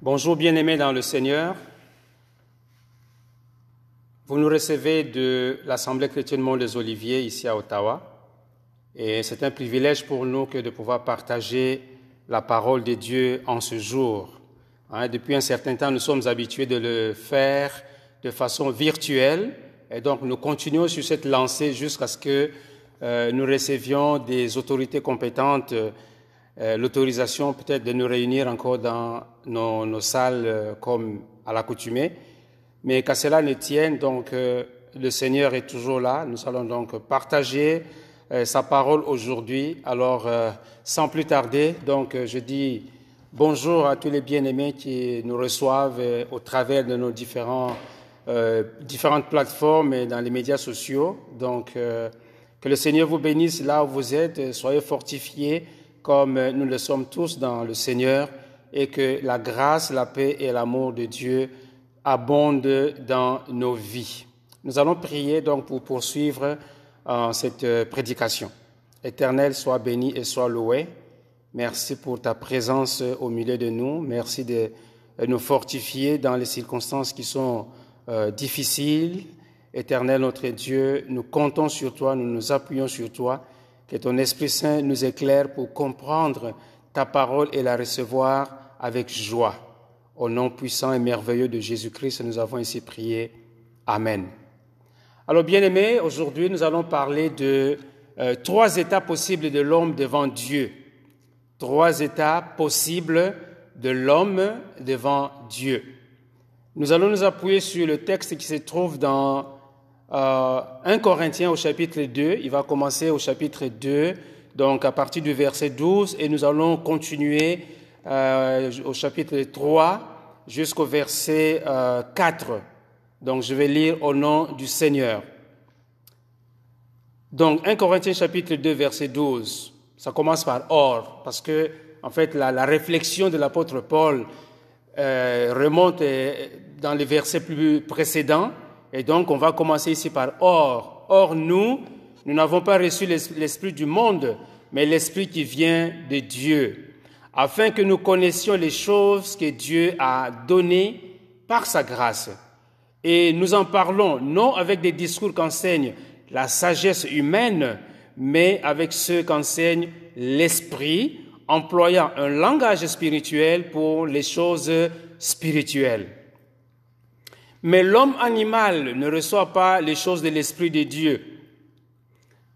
Bonjour bien-aimés dans le Seigneur. Vous nous recevez de l'Assemblée chrétienne Mont des Oliviers ici à Ottawa. Et c'est un privilège pour nous que de pouvoir partager la parole de Dieu en ce jour. Hein, depuis un certain temps, nous sommes habitués de le faire de façon virtuelle. Et donc, nous continuons sur cette lancée jusqu'à ce que euh, nous recevions des autorités compétentes euh, l'autorisation peut-être de nous réunir encore dans nos, salles euh, comme à l'accoutumée. Mais qu'à cela ne tienne, donc euh, le Seigneur est toujours là. Nous allons donc partager sa parole aujourd'hui. Alors, sans plus tarder, donc je dis bonjour à tous les bien-aimés qui nous reçoivent au travers de nos différents, différentes plateformes et dans les médias sociaux. Donc, que le Seigneur vous bénisse là où vous êtes. Soyez fortifiés comme nous le sommes tous dans le Seigneur, et que la grâce, la paix et l'amour de Dieu abondent dans nos vies. Nous allons prier donc pour poursuivre euh, cette euh, prédication. Éternel, sois béni et sois loué. Merci pour ta présence au milieu de nous. Merci de nous fortifier dans les circonstances qui sont euh, difficiles. Éternel, notre Dieu, nous comptons sur toi, nous nous appuyons sur toi que ton Esprit Saint nous éclaire pour comprendre ta parole et la recevoir avec joie. Au nom puissant et merveilleux de Jésus-Christ, nous avons ici prié. Amen. Alors, bien-aimés, aujourd'hui, nous allons parler de euh, trois états possibles de l'homme devant Dieu. Trois états possibles de l'homme devant Dieu. Nous allons nous appuyer sur le texte qui se trouve dans 1 euh, Corinthiens au chapitre 2, il va commencer au chapitre 2, donc à partir du verset 12, et nous allons continuer euh, au chapitre 3 jusqu'au verset 4. Euh, donc je vais lire au nom du Seigneur. Donc 1 Corinthiens chapitre 2, verset 12, ça commence par or, parce que en fait la, la réflexion de l'apôtre Paul remonte dans les versets plus précédents. Et donc, on va commencer ici par or. Or, nous, nous n'avons pas reçu l'esprit du monde, mais l'esprit qui vient de Dieu, afin que nous connaissions les choses que Dieu a données par sa grâce. Et nous en parlons non avec des discours qu'enseigne la sagesse humaine, mais avec ceux qu'enseigne l'esprit, employant un langage spirituel pour les choses spirituelles. Mais l'homme animal ne reçoit pas les choses de l'Esprit de Dieu,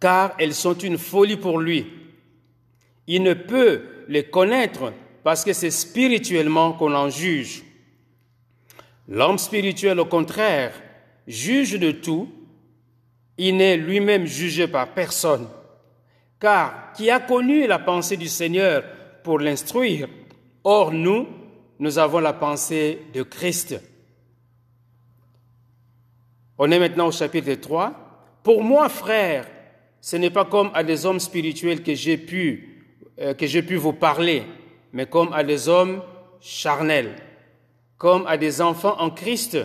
car elles sont une folie pour lui. Il ne peut les connaître parce que c'est spirituellement qu'on en juge. L'homme spirituel, au contraire, juge de tout. Il n'est lui-même jugé par personne. Car qui a connu la pensée du Seigneur pour l'instruire? Or, nous, nous avons la pensée de Christ. On est maintenant au chapitre 3. Pour moi, frère, ce n'est pas comme à des hommes spirituels que j'ai pu, euh, que j'ai pu vous parler, mais comme à des hommes charnels, comme à des enfants en Christ.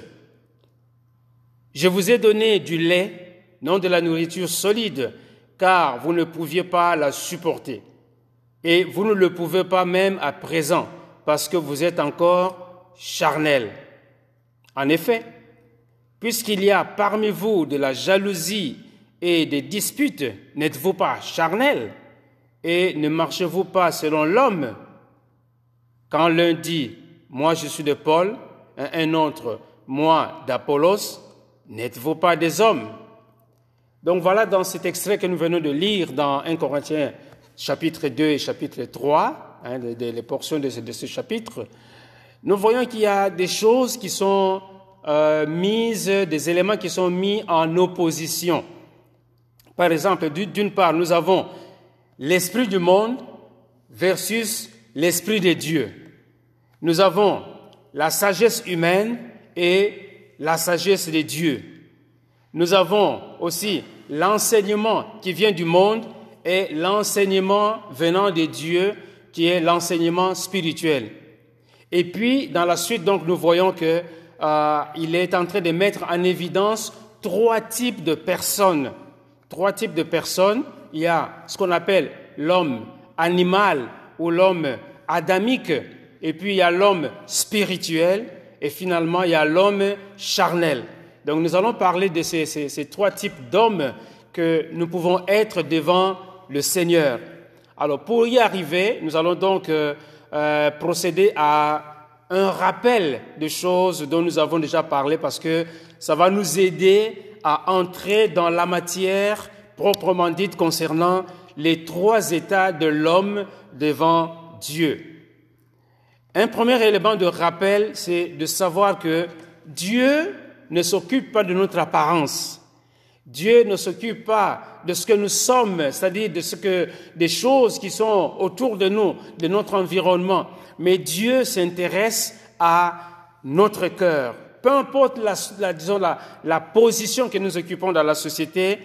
Je vous ai donné du lait, non de la nourriture solide, car vous ne pouviez pas la supporter. Et vous ne le pouvez pas même à présent, parce que vous êtes encore charnel. En effet, Puisqu'il y a parmi vous de la jalousie et des disputes, n'êtes-vous pas charnel? Et ne marchez-vous pas selon l'homme? Quand l'un dit, moi je suis de Paul, un autre, moi d'Apollos, n'êtes-vous pas des hommes? Donc voilà dans cet extrait que nous venons de lire dans 1 Corinthiens chapitre 2 et chapitre 3, hein, les portions de ce chapitre, nous voyons qu'il y a des choses qui sont euh, mise, des éléments qui sont mis en opposition. Par exemple, d'une part, nous avons l'esprit du monde versus l'esprit de Dieu. Nous avons la sagesse humaine et la sagesse de Dieu. Nous avons aussi l'enseignement qui vient du monde et l'enseignement venant de Dieu qui est l'enseignement spirituel. Et puis, dans la suite, donc, nous voyons que euh, il est en train de mettre en évidence trois types de personnes. Trois types de personnes. Il y a ce qu'on appelle l'homme animal ou l'homme adamique et puis il y a l'homme spirituel, et finalement il y a l'homme charnel. Donc nous allons parler de ces, trois types d'hommes que nous pouvons être devant le Seigneur. Alors pour y arriver, nous allons donc euh, euh, procéder à un rappel de choses dont nous avons déjà parlé parce que ça va nous aider à entrer dans la matière proprement dite concernant les trois états de l'homme devant Dieu. Un premier élément de rappel, c'est de savoir que Dieu ne s'occupe pas de notre apparence. Dieu ne s'occupe pas de ce que nous sommes, c'est-à-dire de ce que des choses qui sont autour de nous, de notre environnement, mais Dieu s'intéresse à notre cœur. Peu importe la, disons, la, la position que nous occupons dans la société,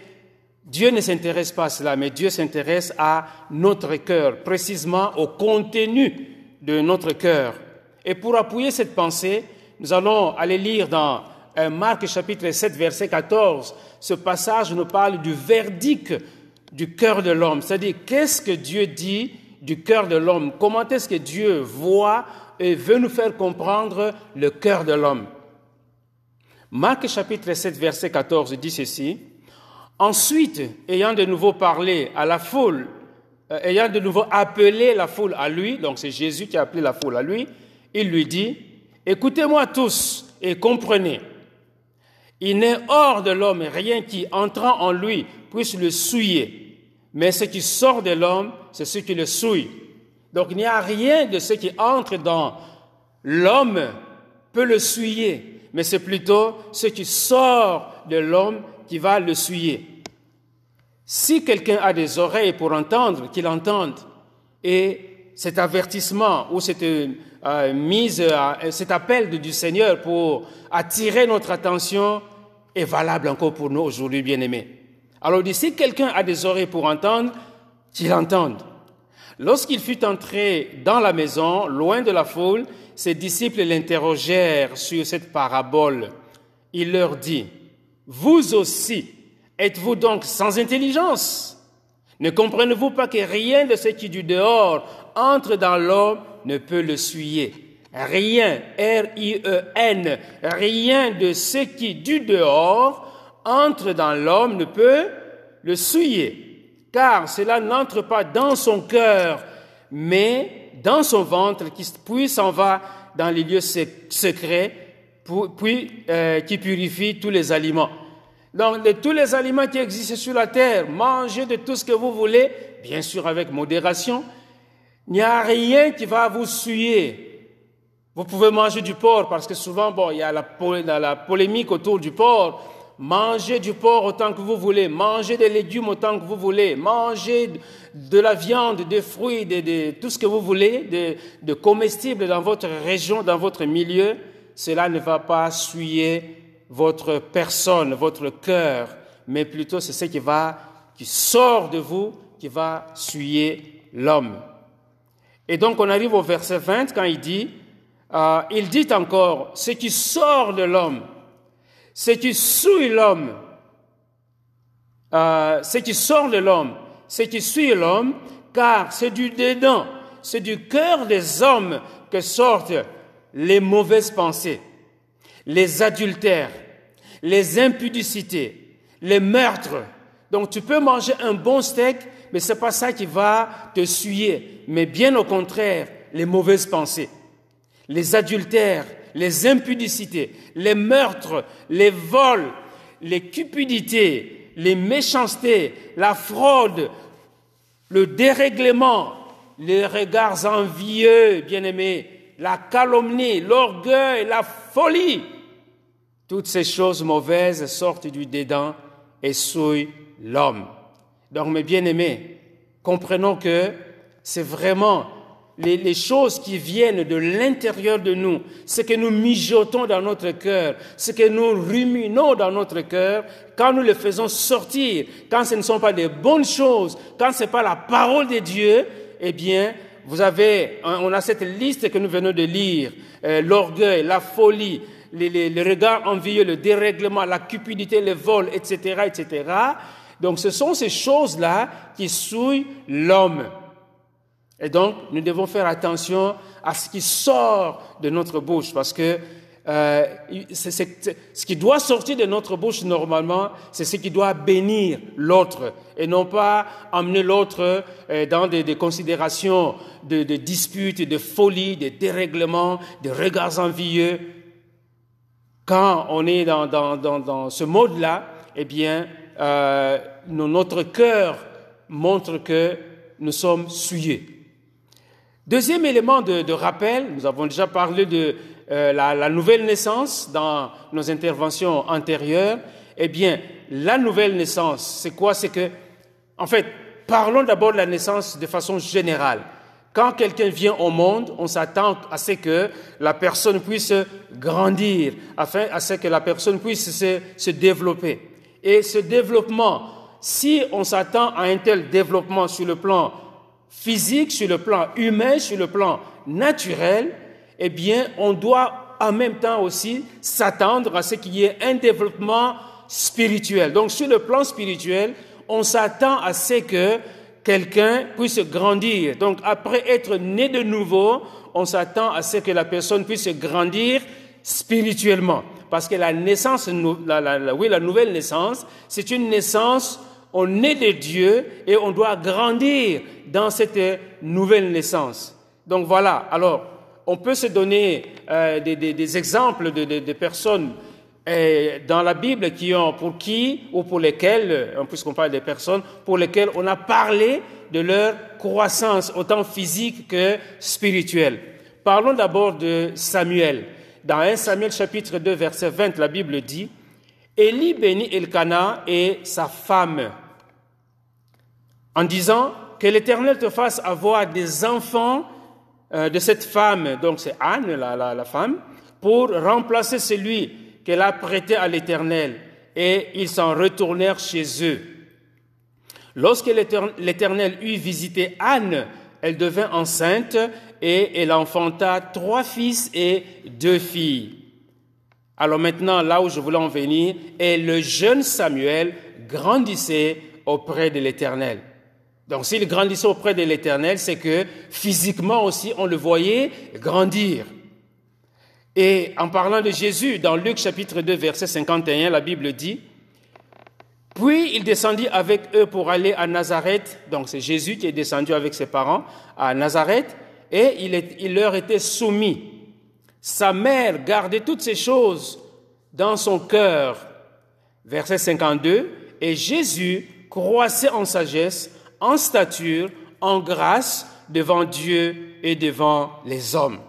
Dieu ne s'intéresse pas à cela, mais Dieu s'intéresse à notre cœur, précisément au contenu de notre cœur. Et pour appuyer cette pensée, nous allons aller lire dans Marc chapitre 7, verset 14, ce passage nous parle du verdict du cœur de l'homme. C'est-à-dire, qu'est-ce que Dieu dit du cœur de l'homme? Comment est-ce que Dieu voit et veut nous faire comprendre le cœur de l'homme? Marc chapitre 7, verset 14 dit ceci. Ensuite, ayant de nouveau parlé à la foule, euh, ayant de nouveau appelé la foule à lui, donc c'est Jésus qui a appelé la foule à lui, il lui dit, écoutez-moi tous et comprenez. Il n'est hors de l'homme rien qui, entrant en lui, puisse le souiller. Mais ce qui sort de l'homme, c'est ce qui le souille. Donc il n'y a rien de ce qui entre dans l'homme peut le souiller, mais c'est plutôt ce qui sort de l'homme qui va le souiller. Si quelqu'un a des oreilles pour entendre, qu'il entende. Et cet avertissement ou cette euh, mise, euh, cet appel du Seigneur pour attirer notre attention est valable encore pour nous aujourd'hui, bien-aimés. Alors, dit, si quelqu'un a des oreilles pour entendre, qu'il entende. Lorsqu'il fut entré dans la maison, loin de la foule, ses disciples l'interrogèrent sur cette parabole. Il leur dit, Vous aussi, êtes-vous donc sans intelligence? Ne comprenez-vous pas que rien de ce qui du dehors entre dans l'homme ne peut le suyer Rien, R-I-E-N, rien de ce qui du dehors entre dans l'homme ne peut le souiller, car cela n'entre pas dans son cœur, mais dans son ventre, qui puis s'en va dans les lieux secrets, puis euh, qui purifie tous les aliments. Donc, de tous les aliments qui existent sur la terre, mangez de tout ce que vous voulez, bien sûr avec modération. Il n'y a rien qui va vous souiller vous pouvez manger du porc parce que souvent, bon, il y a la, polémique autour du porc. Mangez du porc autant que vous voulez, mangez des légumes autant que vous voulez, mangez de la viande, des fruits, de, tout ce que vous voulez, de, de comestibles dans votre région, dans votre milieu. Cela ne va pas souiller votre personne, votre cœur, mais plutôt c'est ce qui va, qui sort de vous, qui va souiller l'homme. Et donc on arrive au verset 20 quand il dit, euh, il dit encore, ce qui sort de l'homme, ce qui suit l'homme, euh, ce qui sort de l'homme, ce qui suit l'homme, car c'est du dedans, c'est du cœur des hommes que sortent les mauvaises pensées, les adultères, les impudicités, les meurtres. Donc tu peux manger un bon steak, mais c'est pas ça qui va te suyer, mais bien au contraire, les mauvaises pensées les adultères, les impudicités, les meurtres, les vols, les cupidités, les méchancetés, la fraude, le dérèglement, les regards envieux, bien-aimés, la calomnie, l'orgueil, la folie. Toutes ces choses mauvaises sortent du dédain et souillent l'homme. Donc, mes bien-aimés, comprenons que c'est vraiment les, choses qui viennent de l'intérieur de nous, ce que nous mijotons dans notre cœur, ce que nous ruminons dans notre cœur, quand nous le faisons sortir, quand ce ne sont pas des bonnes choses, quand ce n'est pas la parole de Dieu, eh bien, vous avez, on a cette liste que nous venons de lire, euh, l'orgueil, la folie, les, les, regards envieux, le dérèglement, la cupidité, le vol, etc., etc. Donc, ce sont ces choses-là qui souillent l'homme. Et donc, nous devons faire attention à ce qui sort de notre bouche, parce que euh, ce qui doit sortir de notre bouche normalement, c'est ce qui doit bénir l'autre et non pas amener l'autre euh, dans des, considérations de, disputes, de folie, de dérèglements, de regards envieux. Quand on est dans, ce mode-là, eh bien, euh, notre cœur montre que nous sommes souillés. Deuxième élément de rappel, nous avons déjà parlé de euh, la, nouvelle naissance dans nos interventions antérieures, eh bien, la nouvelle naissance, c'est quoi? C'est que, en fait, parlons d'abord de la naissance de façon générale. Quand quelqu'un vient au monde, on s'attend à ce que la personne puisse grandir, afin à ce que la personne puisse se, se développer. Et ce développement, si on s'attend à un tel développement sur le plan physique, sur le plan humain, sur le plan naturel, eh bien, on doit en même temps aussi s'attendre à ce qu'il y ait un développement spirituel. Donc, sur le plan spirituel, on s'attend à ce que quelqu'un puisse grandir. Donc, après être né de nouveau, on s'attend à ce que la personne puisse grandir spirituellement. Parce que la naissance, la, oui, la nouvelle naissance, c'est une naissance, on est de Dieu et on doit grandir dans cette nouvelle naissance. Donc voilà, alors, on peut se donner euh, des, exemples de, personnes euh, dans la Bible qui ont, pour qui ou pour lesquelles, euh, puisqu'on parle des personnes, pour lesquelles on a parlé de leur croissance, autant physique que spirituelle. Parlons d'abord de Samuel. Dans 1 Samuel chapitre 2 verset 20, la Bible dit, Élie bénit Elkanah et sa femme en disant que l'Éternel te fasse avoir des enfants euh, de cette femme, donc c'est Anne, la, femme, pour remplacer celui qu'elle a prêté à l'Éternel. Et ils s'en retournèrent chez eux. Lorsque l'Éternel eut visité Anne, elle devint enceinte et elle enfanta trois fils et deux filles. Alors maintenant, là où je voulais en venir, et le jeune Samuel grandissait auprès de l'Éternel. Donc s'il grandissait auprès de l'Éternel, c'est que physiquement aussi, on le voyait grandir. Et en parlant de Jésus, dans Luc chapitre 2, verset 51, la Bible dit, Puis il descendit avec eux pour aller à Nazareth, donc c'est Jésus qui est descendu avec ses parents à Nazareth, et il, il leur était soumis. Sa mère gardait toutes ces choses dans son cœur. Verset 52, et Jésus croissait en sagesse, en stature, en grâce devant Dieu et devant les hommes.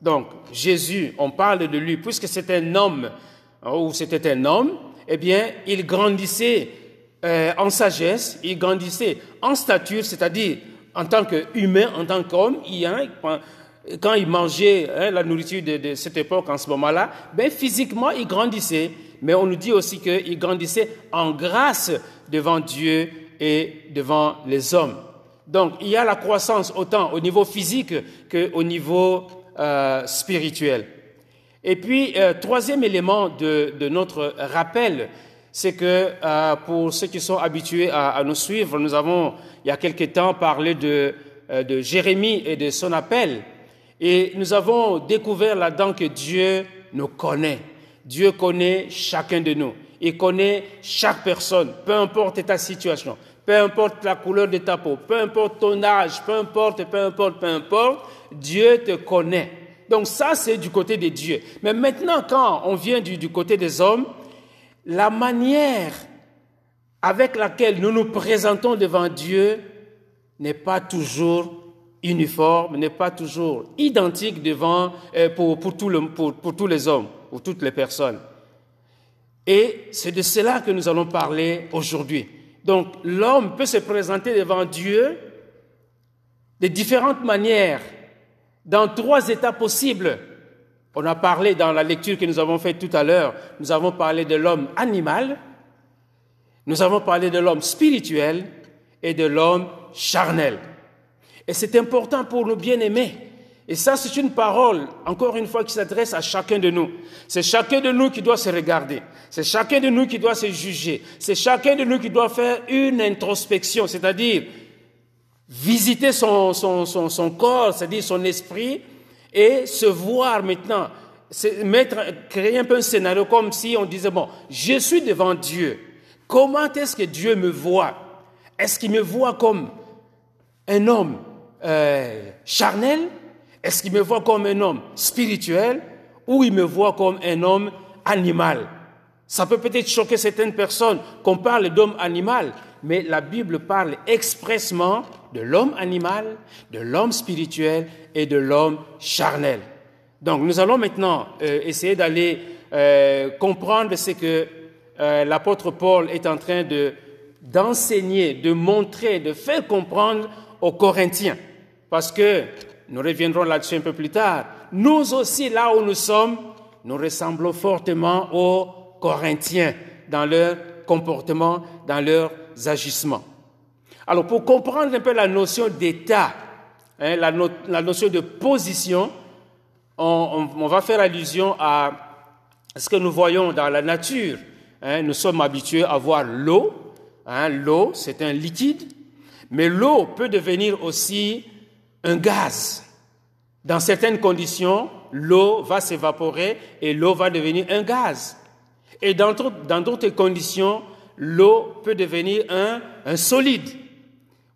Donc, Jésus, on parle de lui, puisque c'est un homme, hein, ou c'était un homme, eh bien, il grandissait euh, en sagesse, il grandissait en stature, c'est-à-dire en tant qu'humain, en tant qu'homme, il, quand il mangeait hein, la nourriture de, cette époque, en ce moment-là, ben, physiquement, il grandissait. Mais on nous dit aussi qu'il grandissait en grâce devant Dieu et devant les hommes. Donc il y a la croissance autant au niveau physique qu'au niveau euh, spirituel. Et puis, euh, troisième élément de, notre rappel, c'est que euh, pour ceux qui sont habitués à, nous suivre, nous avons, il y a quelque temps, parlé de, de Jérémie et de son appel. Et nous avons découvert là-dedans que Dieu nous connaît. Dieu connaît chacun de nous. Il connaît chaque personne, peu importe ta situation, peu importe la couleur de ta peau, peu importe ton âge, peu importe, peu importe, peu importe, Dieu te connaît. Donc ça, c'est du côté de Dieu. Mais maintenant, quand on vient du, côté des hommes, la manière avec laquelle nous nous présentons devant Dieu n'est pas toujours uniforme, n'est pas toujours identique devant, euh, pour, pour, pour tous les hommes ou toutes les personnes. Et c'est de cela que nous allons parler aujourd'hui. Donc l'homme peut se présenter devant Dieu de différentes manières, dans trois états possibles. On a parlé dans la lecture que nous avons faite tout à l'heure, nous avons parlé de l'homme animal, nous avons parlé de l'homme spirituel et de l'homme charnel. Et c'est important pour nous bien-aimés et ça, c'est une parole, encore une fois, qui s'adresse à chacun de nous. C'est chacun de nous qui doit se regarder. C'est chacun de nous qui doit se juger. C'est chacun de nous qui doit faire une introspection, c'est-à-dire visiter son, son, son, corps, c'est-à-dire son esprit, et se voir maintenant, créer un peu un scénario comme si on disait, bon, je suis devant Dieu. Comment est-ce que Dieu me voit? Est-ce qu'il me voit comme un homme euh, charnel? Est-ce qu'il me voit comme un homme spirituel Ou il me voit comme un homme animal? Ça peut peut-être choquer certaines personnes qu'on parle d'homme animal, mais la Bible parle expressement de l'homme animal, de l'homme spirituel et de l'homme charnel. Donc nous allons maintenant euh, essayer d'aller euh, comprendre ce que euh, l'apôtre Paul est en train de d'enseigner, de montrer, de faire comprendre aux Corinthiens. Parce que, nous reviendrons là-dessus un peu plus tard, nous aussi, là où nous sommes, nous ressemblons fortement aux Corinthiens dans leur comportement, dans leurs agissements. Alors, pour comprendre un peu la notion d'état, hein, la, notion de position, on, va faire allusion à ce que nous voyons dans la nature. Hein. nous sommes habitués à voir l'eau. Hein. l'eau, c'est un liquide, mais l'eau peut devenir aussi un gaz. Dans certaines conditions, l'eau va s'évaporer et l'eau va devenir un gaz. Et dans d'autres conditions, l'eau peut devenir un, solide.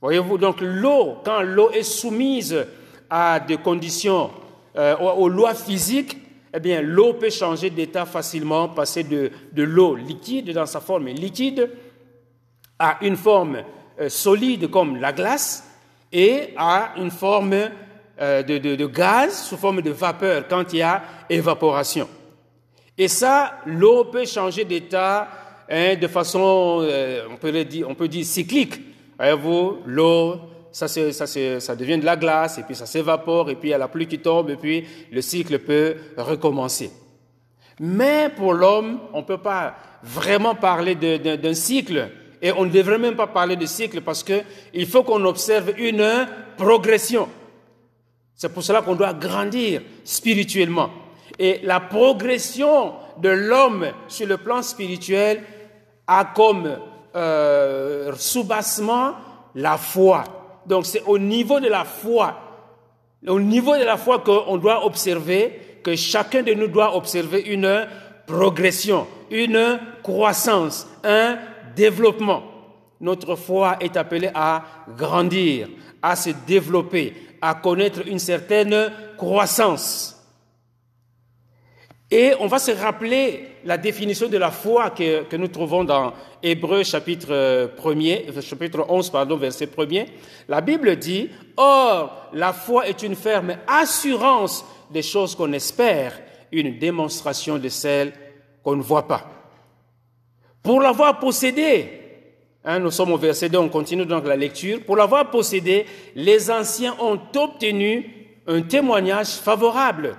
Voyez-vous, donc l'eau, quand l'eau est soumise à des conditions, euh, aux, lois physiques, eh bien, l'eau peut changer d'état facilement, passer de, de l'eau liquide dans sa forme liquide à une forme euh, solide comme la glace et à une forme euh, de, de, gaz sous forme de vapeur quand il y a évaporation. Et ça, l'eau peut changer d'état hein, de façon, on, peut dire, on peut dire cyclique. Voyez-vous, l'eau, ça, ça devient de la glace, et puis ça s'évapore, et puis il y a la pluie qui tombe, et puis le cycle peut recommencer. Mais pour l'homme, on ne peut pas vraiment parler d'un cycle, et on ne devrait même pas parler de cycle parce qu'il faut qu'on observe une progression. C'est pour cela qu'on doit grandir spirituellement. Et la progression de l'homme sur le plan spirituel a comme euh, sous-bassement la foi. Donc c'est au niveau de la foi, au niveau de la foi qu'on doit observer, que chacun de nous doit observer une progression, une croissance, un développement. Notre foi est appelée à grandir, à se développer, à connaître une certaine croissance. Et on va se rappeler la définition de la foi que, que nous trouvons dans Hébreu chapitre 1 chapitre 11, pardon, verset 1 La Bible dit, Or, la foi est une ferme assurance des choses qu'on espère, une démonstration de celles qu'on ne voit pas. Pour l'avoir possédé, hein, nous sommes au verset 2, on continue donc la lecture, pour l'avoir possédé, les anciens ont obtenu un témoignage favorable.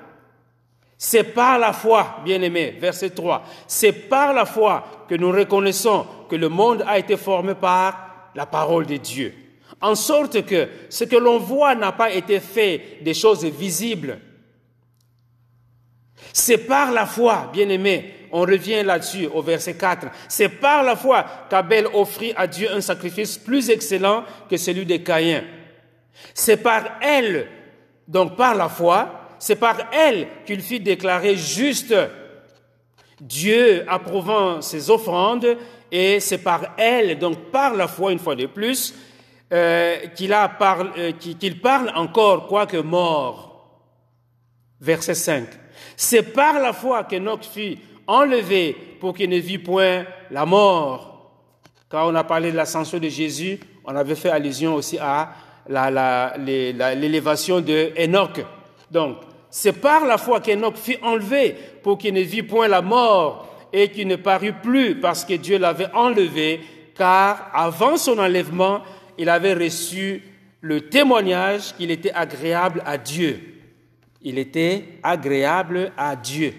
C'est par la foi, bien-aimé, verset 3, c'est par la foi que nous reconnaissons que le monde a été formé par la parole de Dieu. En sorte que ce que l'on voit n'a pas été fait des choses visibles. C'est par la foi, bien-aimé, on revient là-dessus au verset 4, c'est par la foi qu'Abel offrit à Dieu un sacrifice plus excellent que celui de Caïn. C'est par elle, donc par la foi, c'est par elle qu'il fit déclarer juste. Dieu approuvant ses offrandes, et c'est par elle, donc par la foi une fois de plus, euh, qu'il parle, euh, parle encore, quoique mort. Verset 5. C'est par la foi qu'Enoch fut enlevé pour qu'il ne vit point la mort. Quand on a parlé de l'ascension de Jésus, on avait fait allusion aussi à l'élévation de. Donc, c'est par la foi qu'Enoch fut enlevé pour qu'il ne vit point la mort et qu'il ne parut plus parce que Dieu l'avait enlevé, car avant son enlèvement, il avait reçu le témoignage qu'il était agréable à Dieu. Il était agréable à Dieu.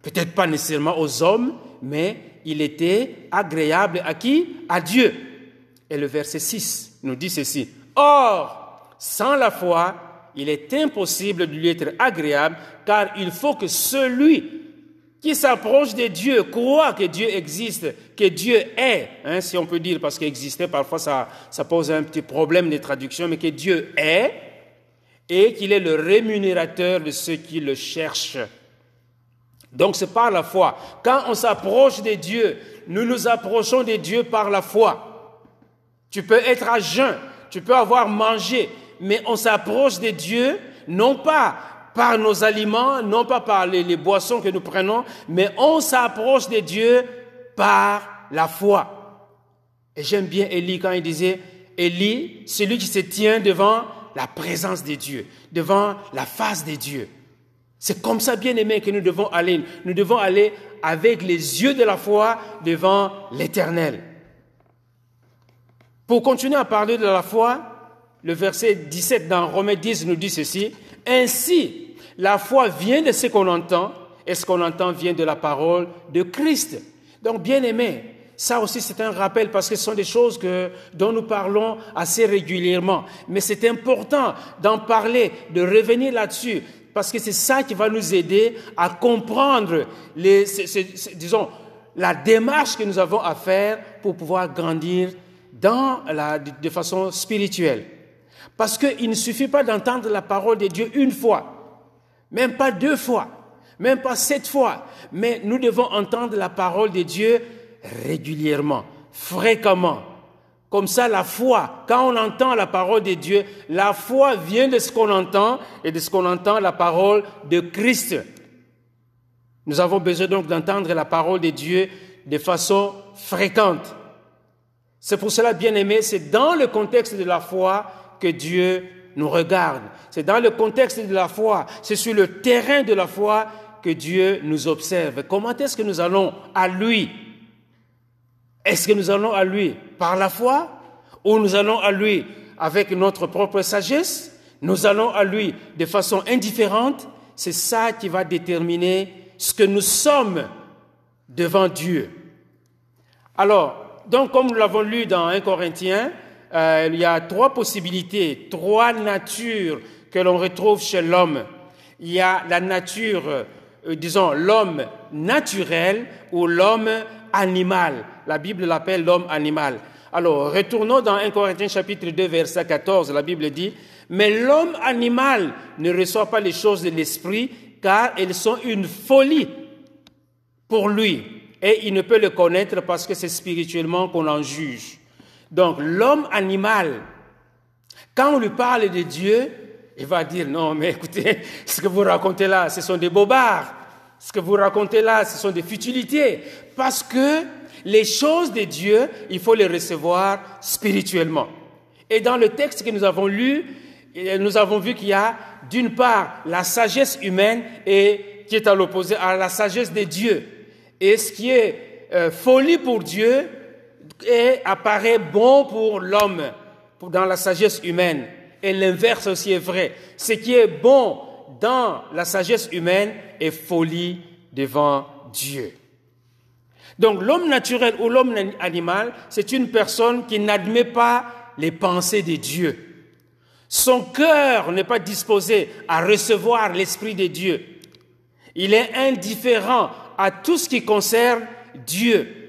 Peut-être pas nécessairement aux hommes, mais il était agréable à qui? À Dieu. Et le verset 6 nous dit ceci. Or, sans la foi, il est impossible de lui être agréable, car il faut que celui qui s'approche de Dieu, croit que Dieu existe, que Dieu est, hein, si on peut dire, parce qu'exister, parfois ça, ça pose un petit problème de traduction, mais que Dieu est, et qu'il est le rémunérateur de ceux qui le cherchent. Donc c'est par la foi. Quand on s'approche de Dieu, nous nous approchons de Dieu par la foi. Tu peux être à jeun, tu peux avoir mangé, mais on s'approche de Dieu non pas par nos aliments, non pas par les, boissons que nous prenons, mais on s'approche de Dieu par la foi. Et j'aime bien Élie quand il disait, Élie, celui qui se tient devant la présence de Dieu, devant la face de Dieu. C'est comme ça, bien aimé, que nous devons aller. Nous devons aller avec les yeux de la foi devant l'Éternel. Pour continuer à parler de la foi, le verset 17 dans Romains 10 nous dit ceci. Ainsi, la foi vient de ce qu'on entend, et ce qu'on entend vient de la parole de Christ. Donc, bien aimé, ça aussi c'est un rappel parce que ce sont des choses dont nous parlons assez régulièrement. Mais c'est important d'en parler, de revenir là-dessus, parce que c'est ça qui va nous aider à comprendre, disons, la démarche que nous avons à faire pour pouvoir grandir dans la, de façon spirituelle. Parce qu'il ne suffit pas d'entendre la parole de Dieu une fois même pas deux fois, même pas sept fois, mais nous devons entendre la parole de Dieu régulièrement, fréquemment. Comme ça, la foi, quand on entend la parole de Dieu, la foi vient de ce qu'on entend et de ce qu'on entend la parole de Christ. Nous avons besoin donc d'entendre la parole de Dieu de façon fréquente. C'est pour cela, bien aimé, c'est dans le contexte de la foi que Dieu nous regarde. C'est dans le contexte de la foi, c'est sur le terrain de la foi que Dieu nous observe. Comment est-ce que nous allons à lui? Est-ce que nous allons à lui par la foi ou nous allons à lui avec notre propre sagesse? Nous allons à lui de façon indifférente C'est ça qui va déterminer ce que nous sommes devant Dieu. Alors, donc comme nous l'avons lu dans 1 Corinthiens, euh, il y a trois possibilités, trois natures que l'on retrouve chez l'homme. Il y a la nature, euh, disons, l'homme naturel ou l'homme animal. La Bible l'appelle l'homme animal. Alors, retournons dans 1 Corinthiens chapitre 2, verset 14. La Bible dit, mais l'homme animal ne reçoit pas les choses de l'esprit, car elles sont une folie pour lui. Et il ne peut le connaître parce que c'est spirituellement qu'on en juge. Donc l'homme animal, quand on lui parle de Dieu, il va dire, non, mais écoutez, ce que vous racontez là, ce sont des bobards. Ce que vous racontez là, ce sont des futilités. Parce que les choses de Dieu, il faut les recevoir spirituellement. Et dans le texte que nous avons lu, nous avons vu qu'il y a d'une part la sagesse humaine et qui est à l'opposé à la sagesse de Dieu. Et ce qui est euh, folie pour Dieu, et apparaît bon pour l'homme, dans la sagesse humaine. Et l'inverse aussi est vrai. Ce qui est bon dans la sagesse humaine est folie devant Dieu. Donc l'homme naturel ou l'homme animal, c'est une personne qui n'admet pas les pensées de Dieu. Son cœur n'est pas disposé à recevoir l'Esprit de Dieu. Il est indifférent à tout ce qui concerne Dieu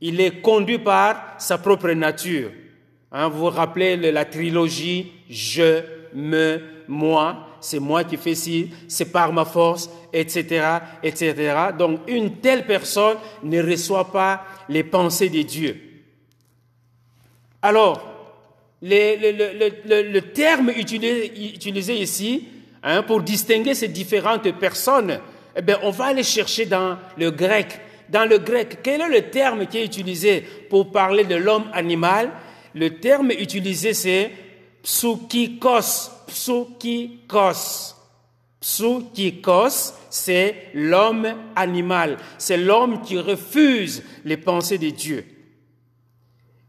il est conduit par sa propre nature. Hein, vous vous rappelez la trilogie Je, me, moi, c'est moi qui fais ci, c'est par ma force, etc., etc. Donc une telle personne ne reçoit pas les pensées de Dieu. Alors, le, terme utilisé, ici hein, pour distinguer ces différentes personnes, eh bien, on va aller chercher dans le grec dans le grec, quel est le terme qui est utilisé pour parler de l'homme animal? Le terme utilisé, c'est psoukikos. Psoukikos. Psoukikos, c'est l'homme animal. C'est l'homme qui refuse les pensées de Dieu.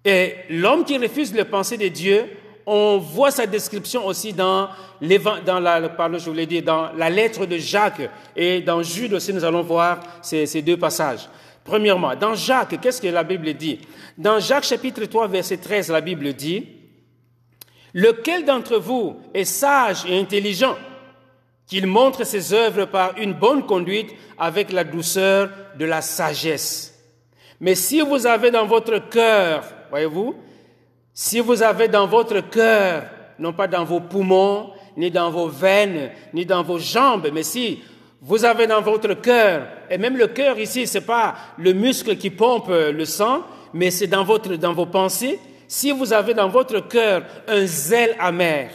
Et l'homme qui refuse les pensées de Dieu, on voit sa description aussi dans, la, pardon, je voulais dire, dans la lettre de Jacques et dans Jude aussi, nous allons voir ces, ces deux passages. Premièrement, dans Jacques, qu'est-ce que la Bible dit? Dans Jacques chapitre 3, verset 13, la Bible dit, Lequel d'entre vous est sage et intelligent qu'il montre ses œuvres par une bonne conduite avec la douceur de la sagesse? Mais si vous avez dans votre cœur, voyez-vous, si vous avez dans votre cœur, non pas dans vos poumons, ni dans vos veines, ni dans vos jambes, mais si vous avez dans votre cœur, et même le cœur ici, c'est pas le muscle qui pompe le sang, mais c'est dans votre, dans vos pensées. Si vous avez dans votre cœur un zèle amer,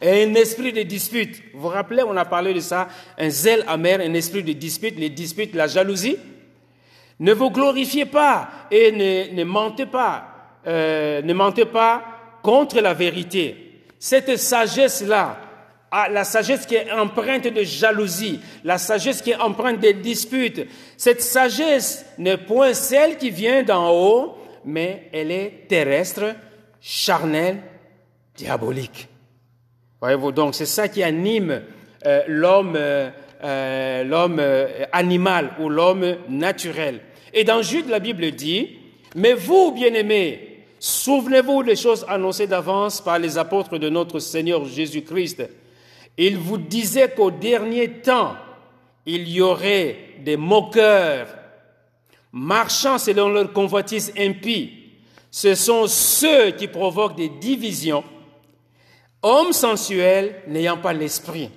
et un esprit de dispute. Vous vous rappelez, on a parlé de ça, un zèle amer, un esprit de dispute, les disputes, la jalousie. Ne vous glorifiez pas et ne, mentez pas, euh, ne mentez pas contre la vérité. Cette sagesse-là, ah, la sagesse qui est empreinte de jalousie, la sagesse qui est empreinte de disputes, cette sagesse n'est point celle qui vient d'en haut, mais elle est terrestre, charnelle, diabolique. Voyez-vous, donc c'est ça qui anime euh, l'homme, euh, euh, animal ou l'homme naturel. Et dans Jude, la Bible dit, mais vous, bien-aimés, souvenez-vous des choses annoncées d'avance par les apôtres de notre Seigneur Jésus-Christ. Il vous disait qu'au dernier temps, il y aurait des moqueurs, marchant selon leur convoitise impie. Ce sont ceux qui provoquent des divisions homme sensuel n'ayant pas l'esprit.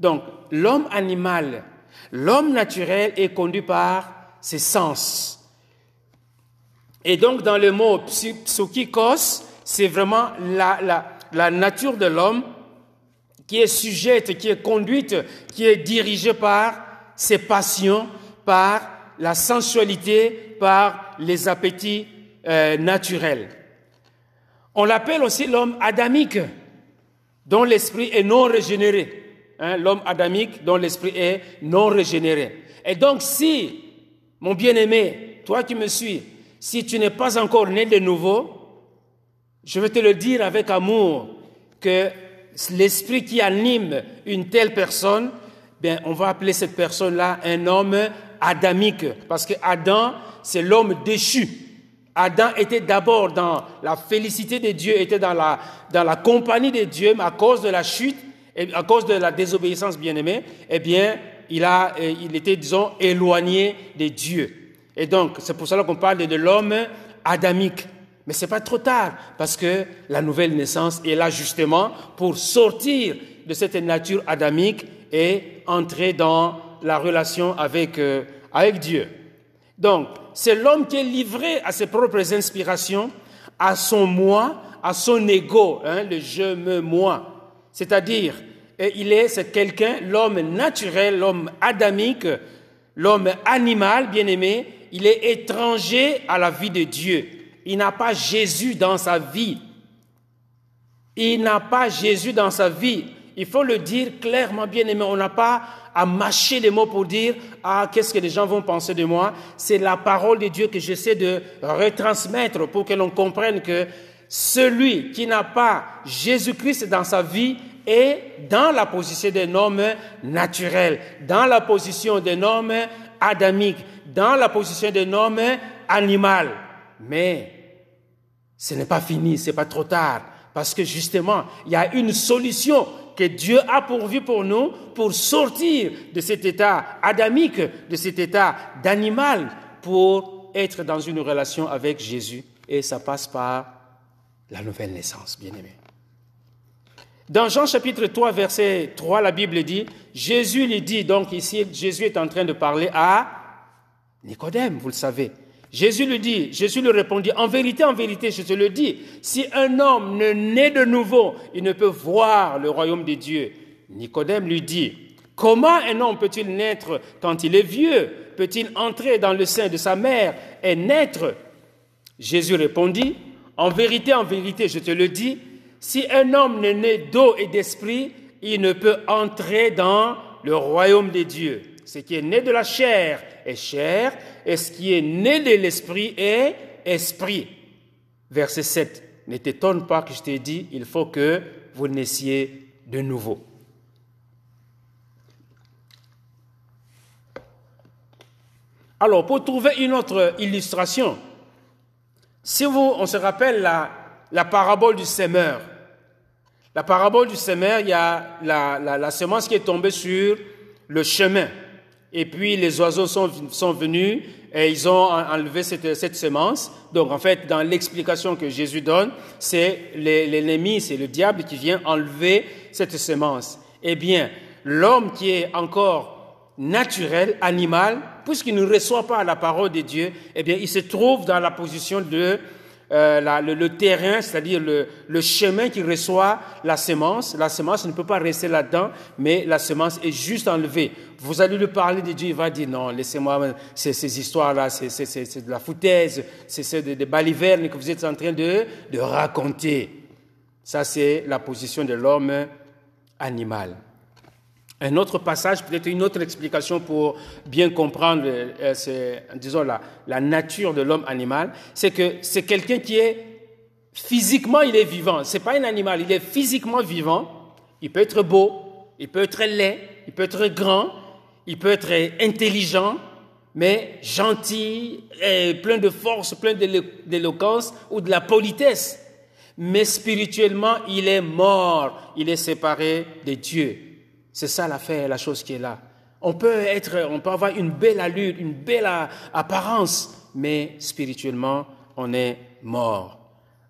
Donc, l'homme animal, l'homme naturel est conduit par ses sens. Et donc, dans le mot psychikos, c'est vraiment la, la, la nature de l'homme qui est sujette, qui est conduite, qui est dirigée par ses passions, par la sensualité, par les appétits euh, naturels. On l'appelle aussi l'homme adamique dont l'esprit est non régénéré. Hein, L'homme adamique dont l'esprit est non régénéré. Et donc si, mon bien-aimé, toi qui me suis, si tu n'es pas encore né de nouveau, je vais te le dire avec amour, que l'esprit qui anime une telle personne, bien, on va appeler cette personne-là un homme adamique, parce que Adam, c'est l'homme déchu. Adam était d'abord dans la félicité de Dieu, était dans la, dans la compagnie de Dieu, mais à cause de la chute, et à cause de la désobéissance bien-aimée, eh bien, il, a, euh, il était, disons, éloigné de Dieu. Et donc, c'est pour cela qu'on parle de l'homme adamique. Mais c'est pas trop tard, parce que la nouvelle naissance est là justement pour sortir de cette nature adamique et entrer dans la relation avec, euh, avec Dieu. Donc, c'est l'homme qui est livré à ses propres inspirations, à son moi, à son ego, hein, le je me moi. C'est-à-dire, il est, c'est quelqu'un, l'homme naturel, l'homme adamique, l'homme animal, bien aimé, il est étranger à la vie de Dieu. Il n'a pas Jésus dans sa vie. Il n'a pas Jésus dans sa vie. Il faut le dire clairement, bien aimé. On n'a pas à mâcher les mots pour dire ah qu'est-ce que les gens vont penser de moi? C'est la parole de Dieu que j'essaie de retransmettre pour que l'on comprenne que celui qui n'a pas Jésus-Christ dans sa vie est dans la position d'un homme naturel, dans la position d'un homme adamique, dans la position d'un homme animal. Mais ce n'est pas fini, c'est pas trop tard, parce que justement, il y a une solution que Dieu a pourvu pour nous pour sortir de cet état adamique, de cet état d'animal, pour être dans une relation avec Jésus. Et ça passe par la nouvelle naissance, bien-aimé. Dans Jean chapitre 3, verset 3, la Bible dit, Jésus lui dit, donc ici, Jésus est en train de parler à Nicodème, vous le savez. Jésus lui dit, Jésus lui répondit, en vérité, en vérité, je te le dis, si un homme ne naît de nouveau, il ne peut voir le royaume de Dieu. Nicodème lui dit, comment un homme peut-il naître quand il est vieux? Peut-il entrer dans le sein de sa mère et naître? Jésus répondit, en vérité, en vérité, je te le dis, si un homme ne naît d'eau et d'esprit, il ne peut entrer dans le royaume de Dieu. Ce qui est né de la chair est chair, et ce qui est né de l'esprit est esprit. Verset 7. Ne t'étonne pas que je t'ai dit, il faut que vous naissiez de nouveau. Alors, pour trouver une autre illustration, si vous, on se rappelle la, parabole du semeur, La parabole du semeur, il y a la, semence qui est tombée sur le chemin. Et puis les oiseaux sont, venus et ils ont enlevé cette, cette semence. Donc en fait, dans l'explication que Jésus donne, c'est l'ennemi, c'est le diable qui vient enlever cette semence. Eh bien, l'homme qui est encore naturel, animal, puisqu'il ne reçoit pas la parole de Dieu, eh bien, il se trouve dans la position de euh, le, terrain, c'est-à-dire le, le, chemin qui reçoit la semence. La semence ne peut pas rester là-dedans, mais la semence est juste enlevée. Vous allez lui parler de Dieu, il va dire non, laissez-moi ces, histoires-là, c'est de la foutaise, c'est des, des balivernes que vous êtes en train de, de raconter. Ça, c'est la position de l'homme animal. Un autre passage, peut-être une autre explication pour bien comprendre, euh, disons, la, la nature de l'homme animal, c'est que c'est quelqu'un qui est physiquement, il est vivant. C'est pas un animal, il est physiquement vivant. Il peut être beau, il peut être laid, il peut être grand, il peut être intelligent, mais gentil, et plein de force, plein d'éloquence ou de la politesse. Mais spirituellement, il est mort, il est séparé de Dieu. C'est ça l'affaire, la chose qui est là. On peut être, on peut avoir une belle allure, une belle apparence, mais spirituellement, on est mort.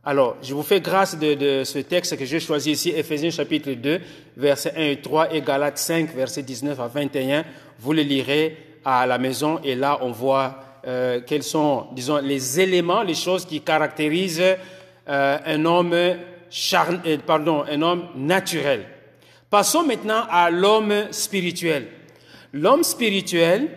Alors, je vous fais grâce de, ce texte que j'ai choisi ici, Ephésiens chapitre 2, versets 1 et 3, et Galates 5, versets 19 à 21. Vous le lirez à la maison, et là, on voit euh, quels sont, disons, les éléments, les choses qui caractérisent euh, un homme charn, euh, pardon, un homme naturel. Passons maintenant à l'homme spirituel. L'homme spirituel,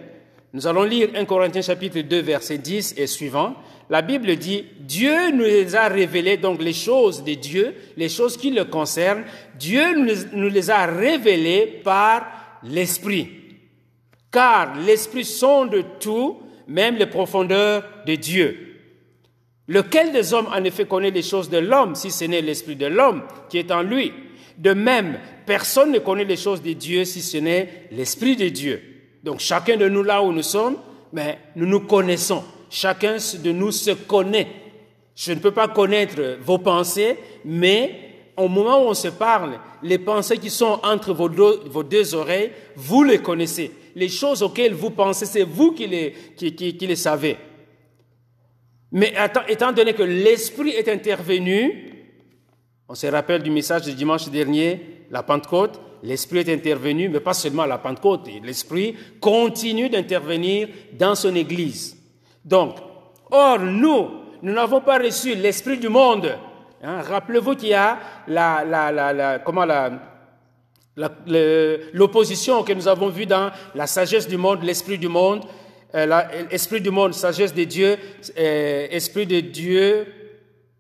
nous allons lire 1 Corinthiens chapitre 2 verset 10 et suivant. La Bible dit, Dieu nous les a révélés, donc les choses de Dieu, les choses qui le concernent, Dieu nous les a révélées par l'Esprit. Car l'Esprit sonde tout, même les profondeurs de Dieu. Lequel des hommes en effet connaît les choses de l'homme, si ce n'est l'Esprit de l'homme qui est en lui? De même, personne ne connaît les choses de Dieu si ce n'est l'Esprit de Dieu. Donc chacun de nous là où nous sommes, mais nous nous connaissons. Chacun de nous se connaît. Je ne peux pas connaître vos pensées, mais au moment où on se parle, les pensées qui sont entre vos deux, oreilles, vous les connaissez. Les choses auxquelles vous pensez, c'est vous qui les, qui les savez. Mais étant donné que l'Esprit est intervenu, on se rappelle du message du dimanche dernier, la Pentecôte, l'Esprit est intervenu, mais pas seulement à la Pentecôte, l'Esprit continue d'intervenir dans son Église. Donc, or, nous, nous n'avons pas reçu l'Esprit du monde. Hein, rappelez-vous qu'il y a la, la, la, comment la, l'opposition que nous avons vue dans la sagesse du monde, l'Esprit du monde, euh, l'Esprit du monde, sagesse de Dieu, euh, Esprit de Dieu,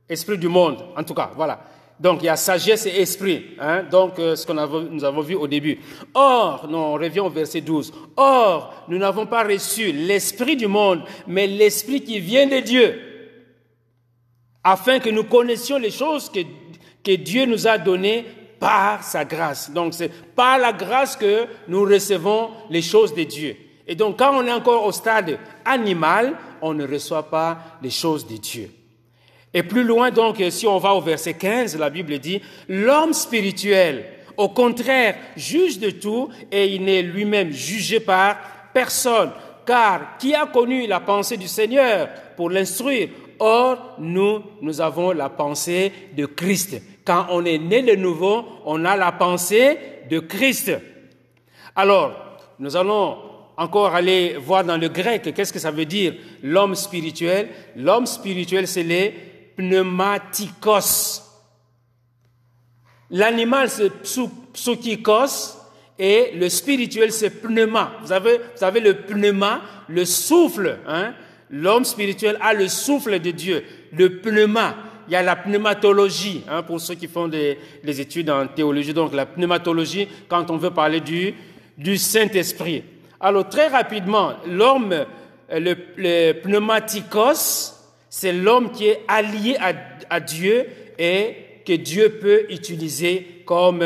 Esprit du monde, en tout cas, voilà. Donc il y a sagesse et esprit, hein? donc euh, ce que nous avons vu au début. Or, non, on revient au verset 12. Or, nous n'avons pas reçu l'esprit du monde, mais l'esprit qui vient de Dieu, afin que nous connaissions les choses que, que Dieu nous a données par sa grâce. Donc c'est par la grâce que nous recevons les choses de Dieu. Et donc quand on est encore au stade animal, on ne reçoit pas les choses de Dieu. Et plus loin, donc, si on va au verset 15, la Bible dit, l'homme spirituel, au contraire, juge de tout et il n'est lui-même jugé par personne. Car qui a connu la pensée du Seigneur pour l'instruire? Or, nous, nous avons la pensée de Christ. Quand on est né de nouveau, on a la pensée de Christ. Alors, nous allons encore aller voir dans le grec qu'est-ce que ça veut dire l'homme spirituel? L'homme spirituel, c'est les pneumatikos. L'animal, c'est psoukikos et le spirituel, c'est pneuma. Vous avez, vous avez le pneuma, le souffle. Hein? L'homme spirituel a le souffle de Dieu, le pneuma. Il y a la pneumatologie, hein, pour ceux qui font des, des, études en théologie. Donc la pneumatologie, quand on veut parler du, du Saint-Esprit. Alors très rapidement, l'homme, le, le pneumatikos, c'est l'homme qui est allié à, Dieu et que Dieu peut utiliser comme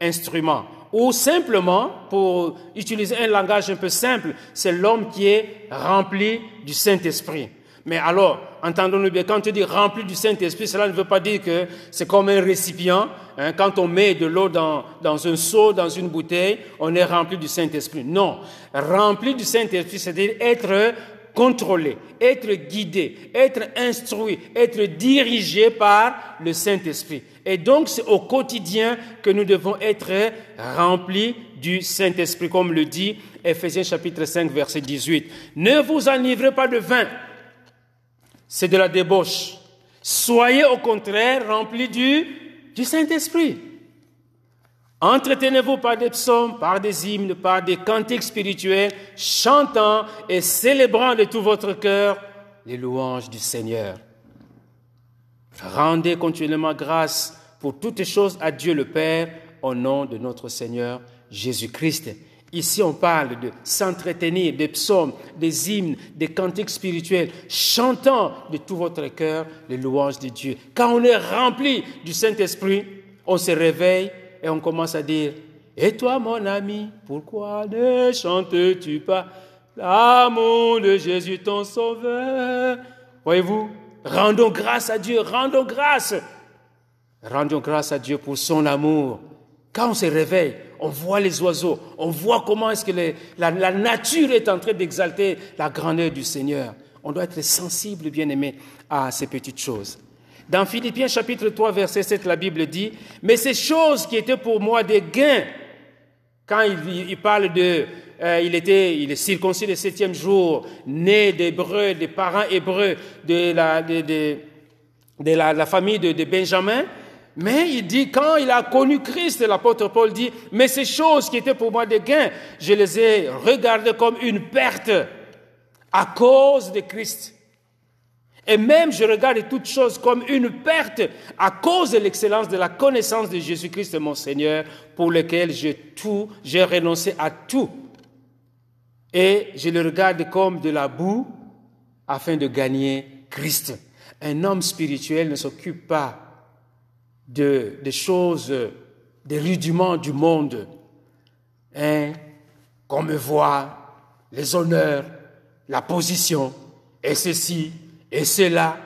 instrument. Ou simplement, pour utiliser un langage un peu simple, c'est l'homme qui est rempli du Saint-Esprit. Mais alors, entendons-nous bien, quand tu dis rempli du Saint-Esprit, cela ne veut pas dire que c'est comme un récipient. Hein, quand on met de l'eau dans, dans un seau, dans une bouteille, on est rempli du Saint-Esprit. Non, rempli du Saint-Esprit, c'est-à-dire être contrôlé, être guidé, être instruit, être dirigé par le Saint-Esprit. Et donc, c'est au quotidien que nous devons être remplis du Saint-Esprit, comme le dit Ephésiens chapitre 5, verset 18. Ne vous enivrez pas de vin, c'est de la débauche. Soyez au contraire remplis du, du Saint-Esprit. Entretenez-vous par des psaumes, par des hymnes, par des cantiques spirituels, chantant et célébrant de tout votre cœur les louanges du Seigneur. Rendez continuellement grâce pour toutes choses à Dieu le Père au nom de notre Seigneur Jésus-Christ. Ici, on parle de s'entretenir des psaumes, des hymnes, des cantiques spirituels, chantant de tout votre cœur les louanges de Dieu. Quand on est rempli du Saint-Esprit, on se réveille et on commence à dire, et toi, mon ami, pourquoi ne chantes-tu pas l'amour de Jésus ton Sauveur Voyez-vous, rendons grâce à Dieu, rendons grâce. Rendons grâce à Dieu pour son amour. Quand on se réveille, on voit les oiseaux, on voit comment est-ce que la, nature est en train d'exalter la grandeur du Seigneur. On doit être sensible, bien aimé, à ces petites choses. Dans Philippiens chapitre 3, verset 7, la Bible dit, mais ces choses qui étaient pour moi des gains, quand il, parle de, euh, il était, il est circoncis le septième jour, né d'Hébreux, des parents hébreux, de la, de, de, la, famille de, de Benjamin, mais il dit, quand il a connu Christ, l'apôtre Paul dit, mais ces choses qui étaient pour moi des gains, je les ai regardées comme une perte à cause de Christ. Et même je regarde toutes choses comme une perte à cause de l'excellence de la connaissance de Jésus-Christ mon Seigneur, pour lequel j'ai tout, j'ai renoncé à tout. Et je le regarde comme de la boue afin de gagner Christ. Un homme spirituel ne s'occupe pas de, des choses, des rudiments du monde. Hein, qu'on me voit, les honneurs, la position, et ceci, et cela.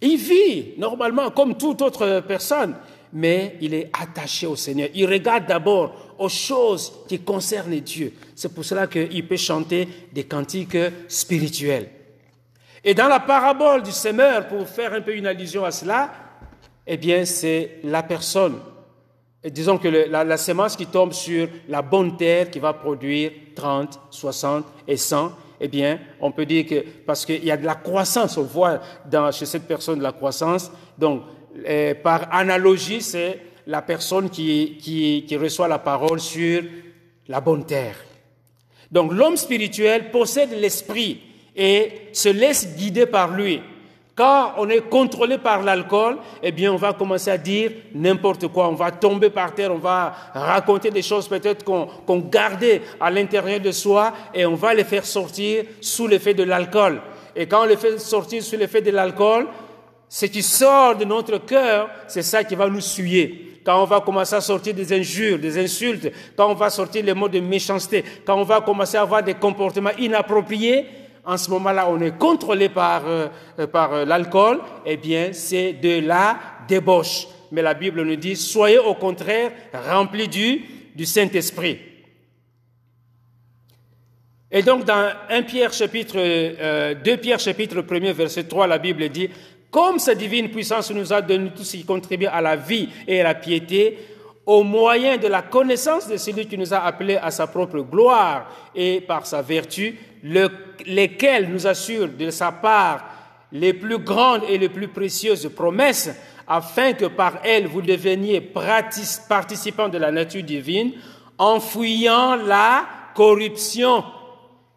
Il vit normalement comme toute autre personne, mais il est attaché au Seigneur. Il regarde d'abord aux choses qui concernent Dieu. C'est pour cela qu'il peut chanter des cantiques spirituels. Et dans la parabole du semeur, pour faire un peu une allusion à cela, eh bien, c'est la personne. Disons que la, la semence qui tombe sur la bonne terre qui va produire 30, 60 et 100, eh bien, on peut dire que parce qu'il y a de la croissance, on voit dans, chez cette personne de la croissance. Donc, eh, par analogie, c'est la personne qui, qui, qui reçoit la parole sur la bonne terre. Donc, l'homme spirituel possède l'esprit et se laisse guider par lui. Quand on est contrôlé par l'alcool, eh bien, on va commencer à dire n'importe quoi. On va tomber par terre, on va raconter des choses peut-être qu'on gardait à l'intérieur de soi et on va les faire sortir sous l'effet de l'alcool. Et quand on les fait sortir sous l'effet de l'alcool, ce qui sort de notre cœur, c'est ça qui va nous suyer. Quand on va commencer à sortir des injures, des insultes, quand on va sortir les mots de méchanceté, quand on va commencer à avoir des comportements inappropriés, en ce moment-là, on est contrôlé par, euh, par euh, l'alcool, eh bien, c'est de la débauche. Mais la Bible nous dit, soyez au contraire remplis du, du Saint-Esprit. Et donc, dans 1 Pierre chapitre, euh, 2 Pierre chapitre 1 verset 3, la Bible dit, comme sa divine puissance nous a donné tout ce qui contribue à la vie et à la piété, au moyen de la connaissance de celui qui nous a appelés à sa propre gloire et par sa vertu, le, lesquels nous assurent de sa part les plus grandes et les plus précieuses promesses, afin que par elles vous deveniez participants de la nature divine, en fuyant la corruption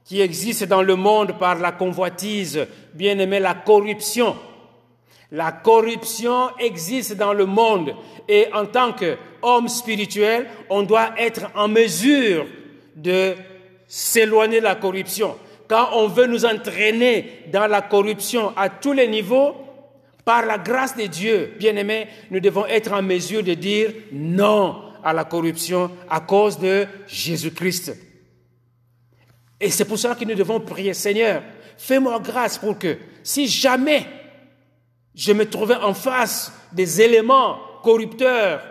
qui existe dans le monde par la convoitise, bien aimé, la corruption. La corruption existe dans le monde et en tant qu'homme spirituel, on doit être en mesure de s'éloigner de la corruption. Quand on veut nous entraîner dans la corruption à tous les niveaux, par la grâce de Dieu, bien aimé, nous devons être en mesure de dire non à la corruption à cause de Jésus-Christ. Et c'est pour cela que nous devons prier, Seigneur, fais-moi grâce pour que si jamais je me trouvais en face des éléments corrupteurs,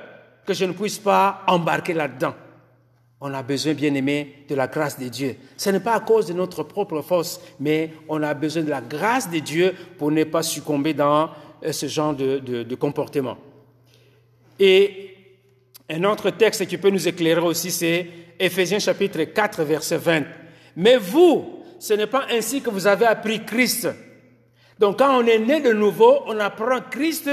que je ne puisse pas embarquer là-dedans. On a besoin, bien aimé, de la grâce de Dieu. Ce n'est pas à cause de notre propre force, mais on a besoin de la grâce de Dieu pour ne pas succomber dans euh, ce genre de, comportement. Et un autre texte qui peut nous éclairer aussi, c'est Éphésiens chapitre 4, verset 20. Mais vous, ce n'est pas ainsi que vous avez appris Christ. Donc quand on est né de nouveau, on apprend Christ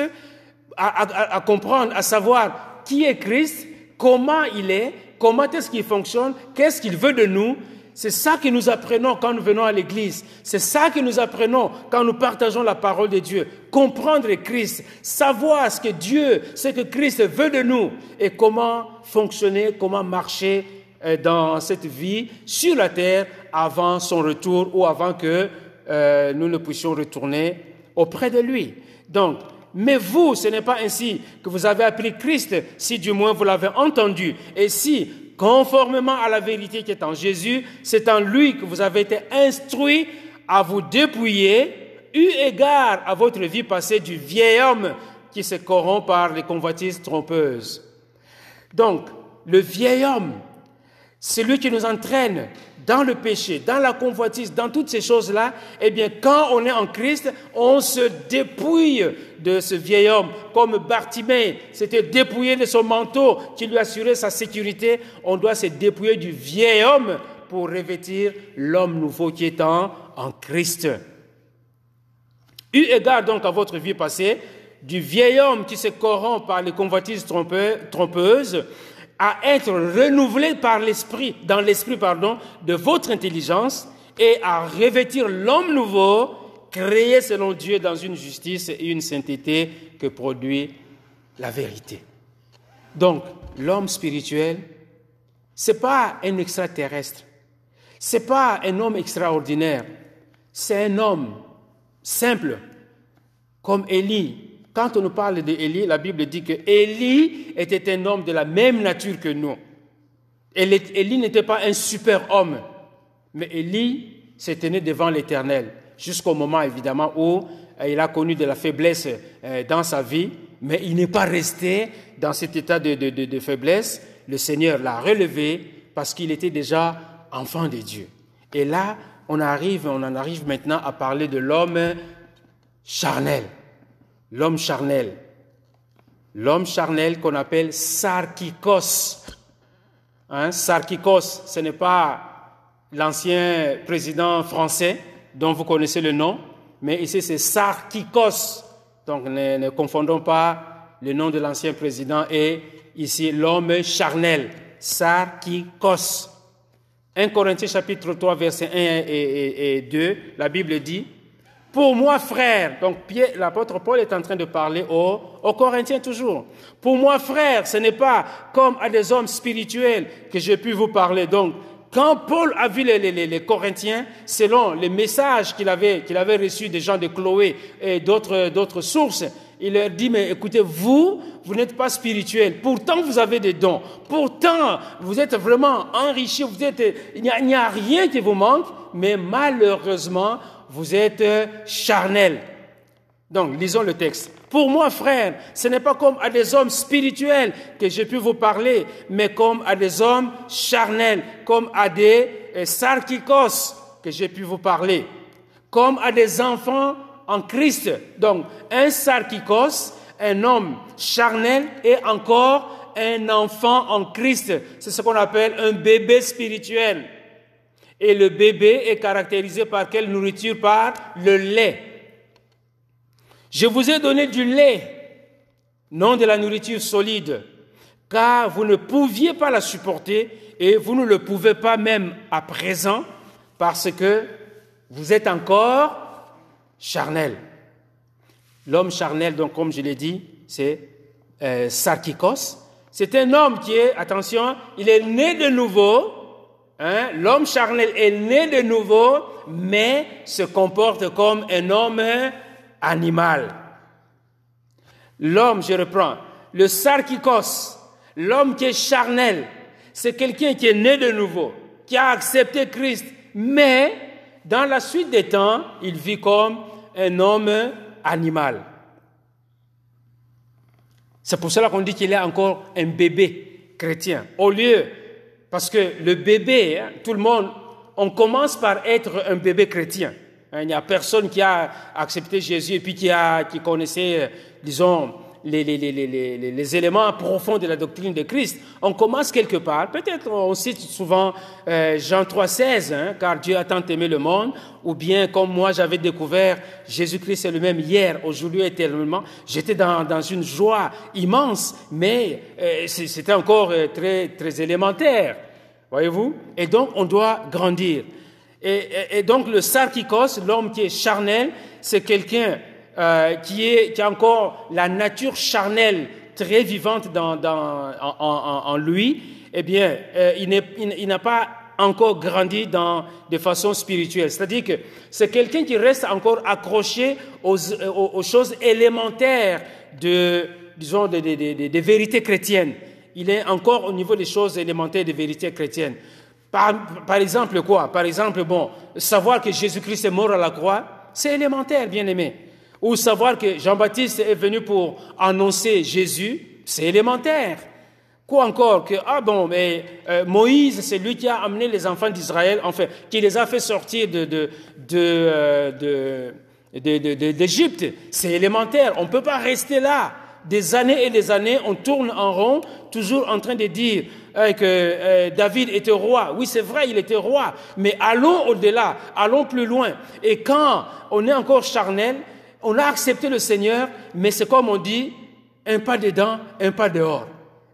à, comprendre, à savoir qui est Christ, comment il est, comment est-ce qu'il fonctionne, qu'est-ce qu'il veut de nous? C'est ça que nous apprenons quand nous venons à l'église. C'est ça que nous apprenons quand nous partageons la parole de Dieu. Comprendre Christ, savoir ce que Dieu, ce que Christ veut de nous et comment fonctionner, comment marcher euh, dans cette vie sur la terre avant son retour ou avant que euh, nous ne puissions retourner auprès de lui. Donc, mais vous, ce n'est pas ainsi que vous avez appris Christ, si du moins vous l'avez entendu, et si, conformément à la vérité qui est en Jésus, c'est en lui que vous avez été instruit à vous dépouiller, eu égard à votre vie passée du vieil homme qui se corrompt par les convoitises trompeuses. Donc, le vieil homme, c'est lui qui nous entraîne dans le péché, dans la convoitise, dans toutes ces choses-là, eh bien, quand on est en Christ, on se dépouille de ce vieil homme. Comme Bartimée s'était dépouillé de son manteau qui lui assurait sa sécurité, on doit se dépouiller du vieil homme pour revêtir l'homme nouveau qui est en, en Christ. Eu égard donc à votre vie passée, du vieil homme qui se corrompt par les convoitises trompeuses, à être renouvelé par l'esprit, dans l'esprit, pardon, de votre intelligence et à revêtir l'homme nouveau, créé selon Dieu dans une justice et une sainteté que produit la vérité. Donc, l'homme spirituel, c'est pas un extraterrestre. C'est pas un homme extraordinaire. C'est un homme simple, comme Élie, quand on nous parle d'Élie, la Bible dit que Élie était un homme de la même nature que nous. Élie n'était pas un super homme, mais Élie s'est tenu devant l'Éternel jusqu'au moment évidemment où euh, il a connu de la faiblesse euh, dans sa vie, mais il n'est pas resté dans cet état de, faiblesse. Le Seigneur l'a relevé parce qu'il était déjà enfant de Dieu. Et là, on arrive, on en arrive maintenant à parler de l'homme charnel l'homme charnel. L'homme charnel qu'on appelle Sarkikos. Hein, Sarkikos, ce n'est pas l'ancien président français dont vous connaissez le nom, mais ici c'est Sarkikos. Donc ne, confondons pas le nom de l'ancien président et ici l'homme charnel, Sarkikos. 1 Corinthiens chapitre 3 verset 1 et 2, la Bible dit, pour moi, frère, donc l'apôtre Paul est en train de parler aux, Corinthiens toujours. Pour moi, frère, ce n'est pas comme à des hommes spirituels que j'ai pu vous parler. Donc, quand Paul a vu les, Corinthiens, selon les messages qu'il avait, qu'il avait reçus des gens de Chloé et d'autres, d'autres sources, il leur dit, mais écoutez, vous, vous n'êtes pas spirituel. Pourtant, vous avez des dons. Pourtant, vous êtes vraiment enrichis. Vous êtes, il n'y a, a rien qui vous manque. Mais malheureusement, vous êtes charnel. Donc, lisons le texte. Pour moi, frère, ce n'est pas comme à des hommes spirituels que j'ai pu vous parler, mais comme à des hommes charnels, comme à des euh, sarkikos que j'ai pu vous parler, comme à des enfants en Christ. Donc, un sarkikos, un homme charnel et encore un enfant en Christ. C'est ce qu'on appelle un bébé spirituel. Et le bébé est caractérisé par quelle nourriture? Par le lait. Je vous ai donné du lait, non de la nourriture solide, car vous ne pouviez pas la supporter et vous ne le pouvez pas même à présent parce que vous êtes encore charnel. L'homme charnel, donc comme je l'ai dit, c'est euh, Sarkikos. C'est un homme qui est, attention, il est né de nouveau, Hein? L'homme charnel est né de nouveau, mais se comporte comme un homme animal. L'homme, je reprends, le sarkikos, l'homme qui est charnel, c'est quelqu'un qui est né de nouveau, qui a accepté Christ mais dans la suite des temps, il vit comme un homme animal. C'est pour cela qu'on dit qu'il est encore un bébé chrétien. Au lieu, parce que le bébé, hein, tout le monde, on commence par être un bébé chrétien. Hein, il n'y a personne qui a accepté Jésus et puis qui, a, qui connaissait, euh, disons, les, éléments profonds de la doctrine de Christ. On commence quelque part. Peut-être on cite souvent euh, Jean 3,16, hein, car Dieu a tant aimé le monde, ou bien comme moi j'avais découvert Jésus-Christ est le même hier, aujourd'hui, éternellement. J'étais dans, une joie immense, mais euh, c'était encore euh, très, très élémentaire. Voyez-vous? Et donc on doit grandir. Et, et, et donc le sarkikos, l'homme qui est charnel, c'est quelqu'un euh, qui, est, qui a encore la nature charnelle très vivante dans, en, lui, eh bien, euh, il n'a pas encore grandi dans, de façon spirituelle. C'est-à-dire que c'est quelqu'un qui reste encore accroché aux, aux, choses élémentaires de, disons, des de, de, vérités chrétiennes. Il est encore au niveau des choses élémentaires des vérités chrétiennes. Par, par exemple, quoi? Par exemple, bon, savoir que Jésus-Christ est mort à la croix, c'est élémentaire, bien aimé. Ou savoir que Jean-Baptiste est venu pour annoncer Jésus, c'est élémentaire. Quoi encore que, ah bon, mais euh, Moïse, c'est lui qui a amené les enfants d'Israël, enfin, qui les a fait sortir de, de, de, de d'Égypte. C'est élémentaire. On ne peut pas rester là. Des années et des années, on tourne en rond, toujours en train de dire euh, que euh, David était roi. Oui, c'est vrai, il était roi. Mais allons au-delà, allons plus loin. Et quand on est encore charnel, on a accepté le Seigneur, mais c'est comme on dit, un pas dedans, un pas dehors.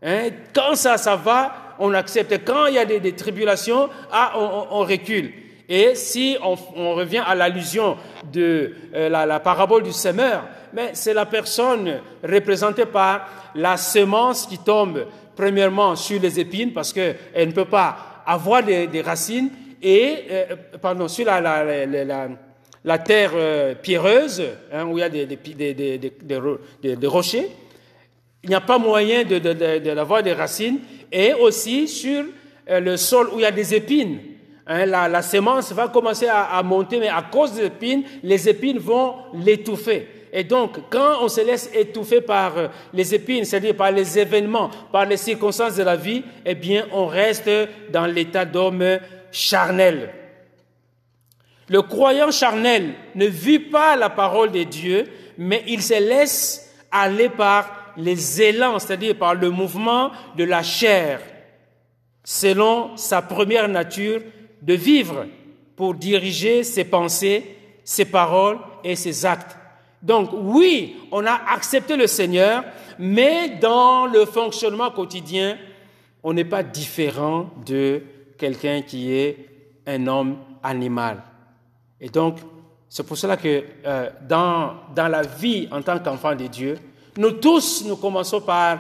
Hein? Quand ça, ça va, on accepte. Quand il y a des, tribulations, ah, on, recule. Et si on, revient à l'allusion de euh, la, parabole du semeur, mais c'est la personne représentée par la semence qui tombe premièrement sur les épines parce qu'elle ne peut pas avoir des, racines et euh, pardon sur la terre euh, pierreuse, hein, où il y a des, des, rochers, il n'y a pas moyen d'avoir de, des racines, et aussi sur euh, le sol où il y a des épines. Hein, la, la, sémence va commencer à, à, monter, mais à cause des épines, les épines vont l'étouffer. Et donc, quand on se laisse étouffer par euh, les épines, c'est-à-dire par les événements, par les circonstances de la vie, eh bien, on reste dans l'état d'homme charnel. Le croyant charnel ne vit pas la parole de Dieu, mais il se laisse aller par les élans, c'est-à-dire par le mouvement de la chair, selon sa première nature de vivre, pour diriger ses pensées, ses paroles et ses actes. Donc oui, on a accepté le Seigneur, mais dans le fonctionnement quotidien, on n'est pas différent de quelqu'un qui est un homme animal. Et donc, c'est pour cela que euh, dans, dans la vie en tant qu'enfant de Dieu, nous tous, nous commençons par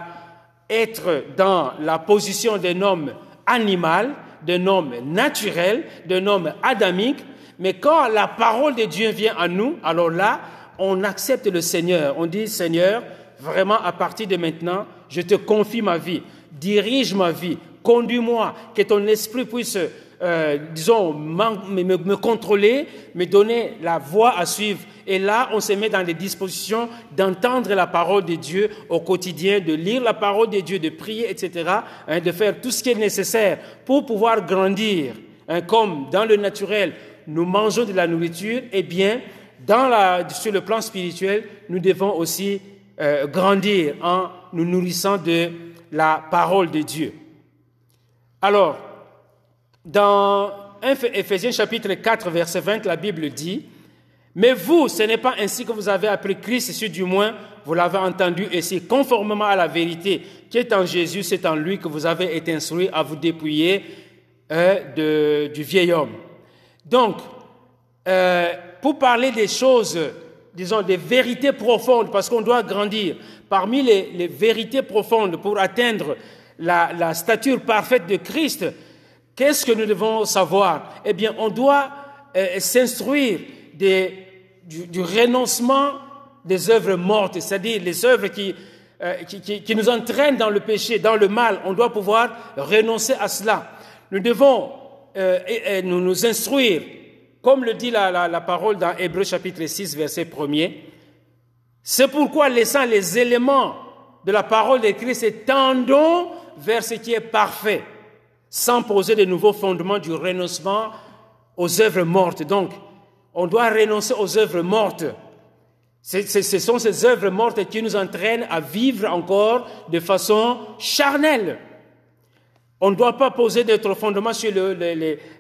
être dans la position d'un homme animal, d'un homme naturel, d'un homme adamique, mais quand la parole de Dieu vient à nous, alors là, on accepte le Seigneur. On dit, Seigneur, vraiment à partir de maintenant, je te confie ma vie, dirige ma vie, conduis-moi, que ton esprit puisse euh, disons, me, me, contrôler, me donner la voie à suivre. Et là, on se met dans les dispositions d'entendre la parole de Dieu au quotidien, de lire la parole de Dieu, de prier, etc., hein, de faire tout ce qui est nécessaire pour pouvoir grandir. Hein, comme dans le naturel, nous mangeons de la nourriture, eh bien, sur le plan spirituel, nous devons aussi euh, grandir en nous nourrissant de la parole de Dieu. Alors, dans Ephésiens chapitre 4, verset 20, la Bible dit, Mais vous, ce n'est pas ainsi que vous avez appris Christ, si du moins vous l'avez entendu, et si conformément à la vérité qui est en Jésus, c'est en lui que vous avez été instruits à vous dépouiller euh, de, du vieil homme. Donc, euh, pour parler des choses, disons, des vérités profondes, parce qu'on doit grandir, parmi les, vérités profondes pour atteindre la stature parfaite de Christ, Qu'est-ce que nous devons savoir? Eh bien, on doit euh, s'instruire du, renoncement des œuvres mortes, c'est-à-dire les œuvres qui, euh, qui, qui, qui, nous entraînent dans le péché, dans le mal. On doit pouvoir renoncer à cela. Nous devons euh, nous, nous instruire, comme le dit la, la, la parole dans Hébreu chapitre 6, verset 1er. C'est pourquoi, laissant les éléments de la parole de Christ, tendons vers ce qui est parfait, sans poser de nouveaux fondements du renoncement aux œuvres mortes. Donc, on doit renoncer aux œuvres mortes. Ce sont ces œuvres mortes qui nous entraînent à vivre encore de façon charnelle. On ne doit pas poser d'autres fondements sur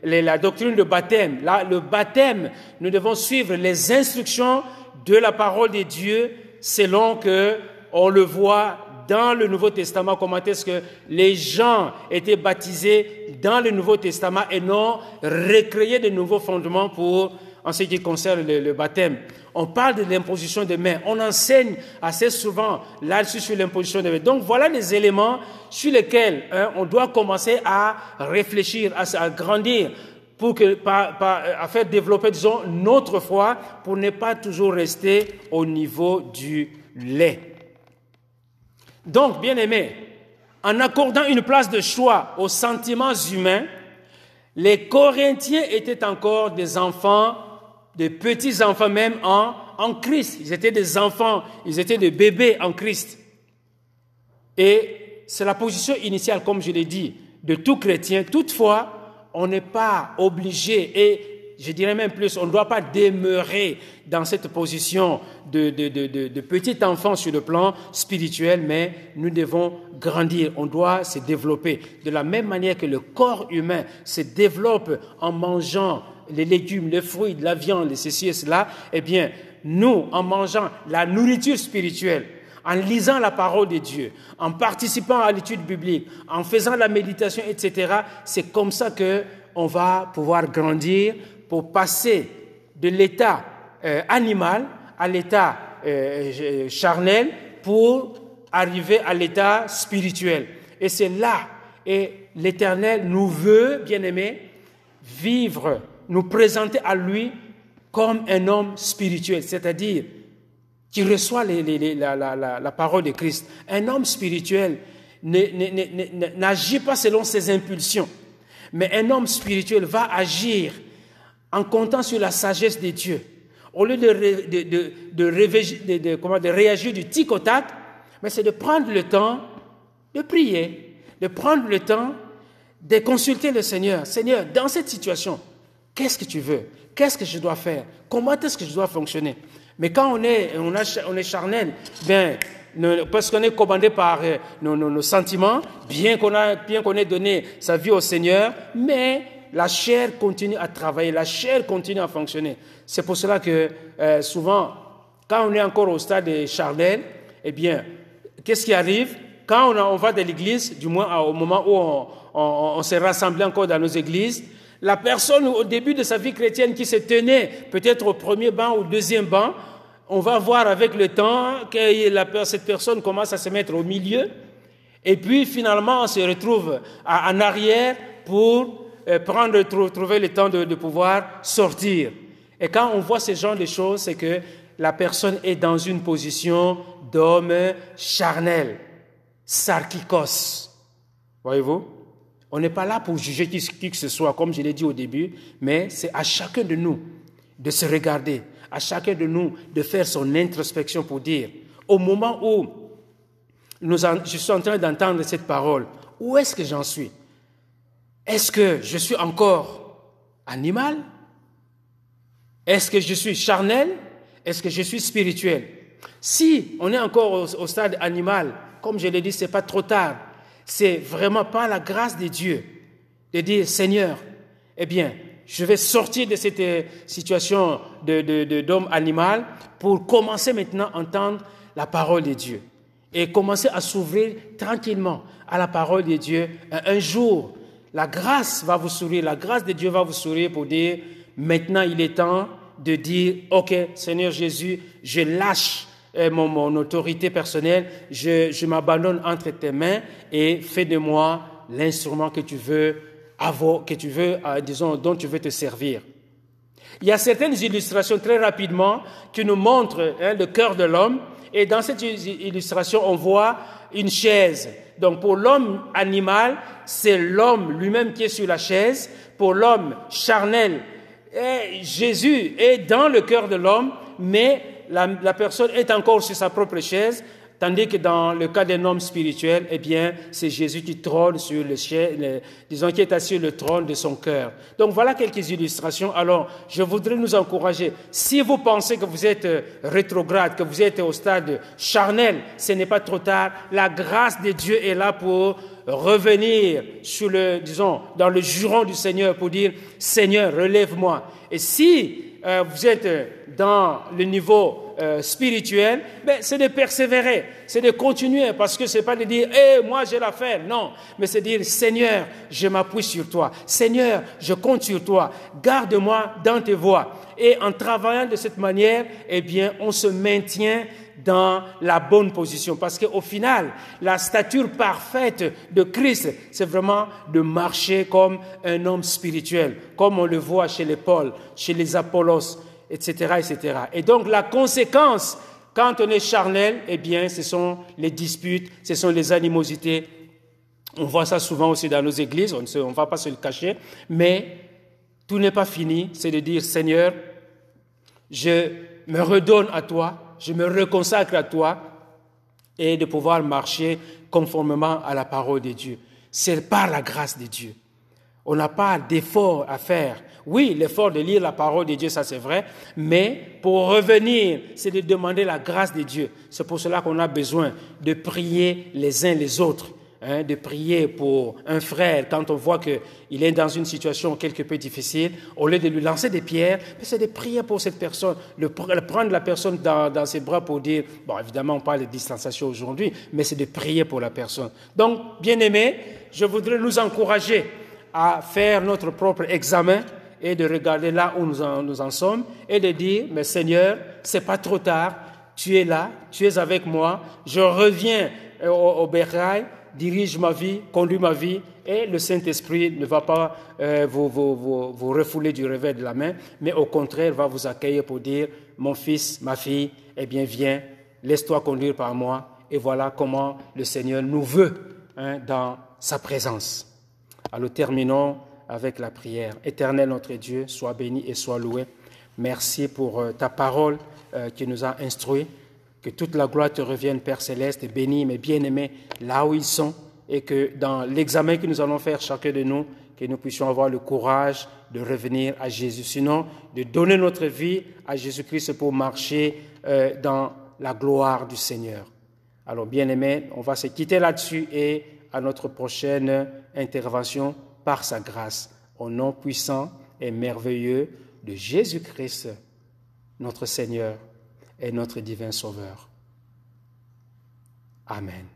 la doctrine de baptême. Là, le baptême, nous devons suivre les instructions de la parole de Dieu selon que on le voit dans le Nouveau Testament, comment est-ce que les gens étaient baptisés dans le Nouveau Testament et non recréer de nouveaux fondements pour, en ce qui concerne le, baptême. On parle de l'imposition des mains. On enseigne assez souvent là-dessus sur l'imposition des mains. Donc voilà les éléments sur lesquels hein, on doit commencer à réfléchir, à, grandir pour à faire développer, disons, notre foi pour ne pas toujours rester au niveau du lait. Donc, bien aimé, en accordant une place de choix aux sentiments humains, les Corinthiens étaient encore des enfants, des petits enfants même en, en Christ. Ils étaient des enfants, ils étaient des bébés en Christ. Et c'est la position initiale, comme je l'ai dit, de tout chrétien. Toutefois, on n'est pas obligé et je dirais même plus, on ne doit pas demeurer dans cette position de, de, de, de, petit enfant sur le plan spirituel, mais nous devons grandir, on doit se développer. De la même manière que le corps humain se développe en mangeant les légumes, les fruits, la viande, les ceci et cela, eh bien, nous, en mangeant la nourriture spirituelle, en lisant la parole de Dieu, en participant à l'étude biblique, en faisant la méditation, etc., c'est comme ça que on va pouvoir grandir pour passer de l'état euh, animal à l'état euh, charnel pour arriver à l'état spirituel. Et c'est là, et l'Éternel nous veut, bien aimé, vivre, nous présenter à lui comme un homme spirituel, c'est-à-dire qui reçoit la, parole de Christ. Un homme spirituel n'agit pas selon ses impulsions, mais un homme spirituel va agir en comptant sur la sagesse de Dieu. Au lieu de, de, de, comment, de réagir du tic au tac, mais c'est de prendre le temps de prier, de prendre le temps de consulter le Seigneur. Seigneur, dans cette situation, qu'est-ce que tu veux? Qu'est-ce que je dois faire? Comment est-ce que je dois fonctionner? Mais quand on est, on, on est charnel, bien, parce qu'on est commandé par euh, nos, nos, nos sentiments, bien qu'on qu'on ait donné sa vie au Seigneur, mais la chair continue à travailler, la chair continue à fonctionner. C'est pour cela que euh, souvent, quand on est encore au stade de charnel, eh bien, qu'est-ce qui arrive? Quand on, va de l'église, du moins au moment où on, s'est rassemblé encore dans nos églises, la personne au début de sa vie chrétienne qui se tenait peut-être au premier banc ou au deuxième banc, on va voir avec le temps que cette personne commence à se mettre au milieu, et puis finalement on se retrouve en arrière pour prendre, trouver le temps de, pouvoir sortir. Et quand on voit ce genre de choses, c'est que la personne est dans une position d'homme charnel, sarkikos. Voyez-vous? On n'est pas là pour juger qui, que ce soit, comme je l'ai dit au début, mais c'est à chacun de nous de se regarder, à chacun de nous de faire son introspection pour dire, au moment où je suis en train d'entendre cette parole, où est-ce que j'en suis? Est-ce que je suis encore animal? Est-ce que je suis charnel? Est-ce que je suis spirituel? Si on est encore au, stade animal, comme je l'ai dit, c'est pas trop tard. C'est vraiment pas la grâce de Dieu de dire Seigneur, eh bien, je vais sortir de cette euh, situation d'homme animal pour commencer maintenant à entendre la parole de Dieu et commencer à s'ouvrir tranquillement à la parole de Dieu. Un jour, la grâce va vous sourire, la grâce de Dieu va vous sourire pour dire, maintenant il est temps de dire, OK, Seigneur Jésus, je lâche euh, mon, autorité personnelle, je, m'abandonne entre tes mains et fais de moi l'instrument que tu veux avoir, que tu veux, euh, disons, dont tu veux te servir. Il y a certaines illustrations très rapidement qui nous montrent hein, le cœur de l'homme. Et dans cette illustration, on voit une chaise. Donc pour l'homme animal, c'est l'homme lui-même qui est sur la chaise. pour l'homme charnel. Et Jésus est dans le cœur de l'homme, mais la personne est encore sur sa propre chaise, Tandis que dans le cas d'un homme spirituel, eh bien, c'est Jésus qui trône sur le, le, disons, qui est assis sur le trône de son cœur. Donc voilà quelques illustrations. Alors, je voudrais nous encourager. Si vous pensez que vous êtes euh, rétrograde, que vous êtes au stade charnel, ce n'est pas trop tard. La grâce de Dieu est là pour revenir sur le, disons, dans le juron du Seigneur pour dire, Seigneur, relève-moi. Et si euh, vous êtes dans le niveau euh, spirituel, ben, c'est de persévérer, c'est de continuer, parce que c'est pas de dire, eh, moi j'ai l'affaire, non, mais c'est dire, Seigneur, je m'appuie sur toi, Seigneur, je compte sur toi, garde-moi dans tes voies. Et en travaillant de cette manière, eh bien, on se maintient dans la bonne position. Parce qu'au final, la stature parfaite de Christ, c'est vraiment de marcher comme un homme spirituel, comme on le voit chez les Paul, chez les Apollos, etc.. Et donc la conséquence, quand on est charnel, eh bien, ce sont les disputes, ce sont les animosités. On voit ça souvent aussi dans nos églises, on ne va pas se le cacher, mais tout n'est pas fini, c'est de dire, Seigneur, je me redonne à toi, je me reconsacre à toi et de pouvoir marcher conformément à la parole de Dieu. C'est par la grâce de Dieu. On n'a pas d'effort à faire. Oui, l'effort de lire la parole de Dieu, ça c'est vrai, mais pour revenir, c'est de demander la grâce de Dieu. C'est pour cela qu'on a besoin de prier les uns les autres. Hein, de prier pour un frère quand on voit qu'il est dans une situation quelque peu difficile, au lieu de lui lancer des pierres, c'est de prier pour cette personne, de prendre la personne dans, ses bras pour dire, bon évidemment on parle de distanciation aujourd'hui, mais c'est de prier pour la personne. Donc, bien aimé, je voudrais nous encourager à faire notre propre examen et de regarder là où nous en, nous en sommes et de dire, mais Seigneur, c'est pas trop tard, tu es là, tu es avec moi, je reviens au, au dirige ma vie, conduit ma vie, et le Saint-Esprit ne va pas euh, vous, vous, vous, vous, refouler du revers de la main, mais au contraire va vous accueillir pour dire, mon fils, ma fille, eh bien viens, laisse-toi conduire par moi, et voilà comment le Seigneur nous veut hein, dans sa présence. Alors terminons avec la prière. Éternel notre Dieu, sois béni et sois loué. Merci pour euh, ta parole euh, qui nous a instruits. Que toute la gloire te revienne, Père céleste, et bénis mes bien-aimés là où ils sont, et que dans l'examen que nous allons faire chacun de nous, que nous puissions avoir le courage de revenir à Jésus, sinon de donner notre vie à Jésus-Christ pour marcher euh, dans la gloire du Seigneur. Alors, bien-aimés, on va se quitter là-dessus et à notre prochaine intervention par sa grâce, au nom puissant et merveilleux de Jésus-Christ, notre Seigneur et notre divin Sauveur. Amen.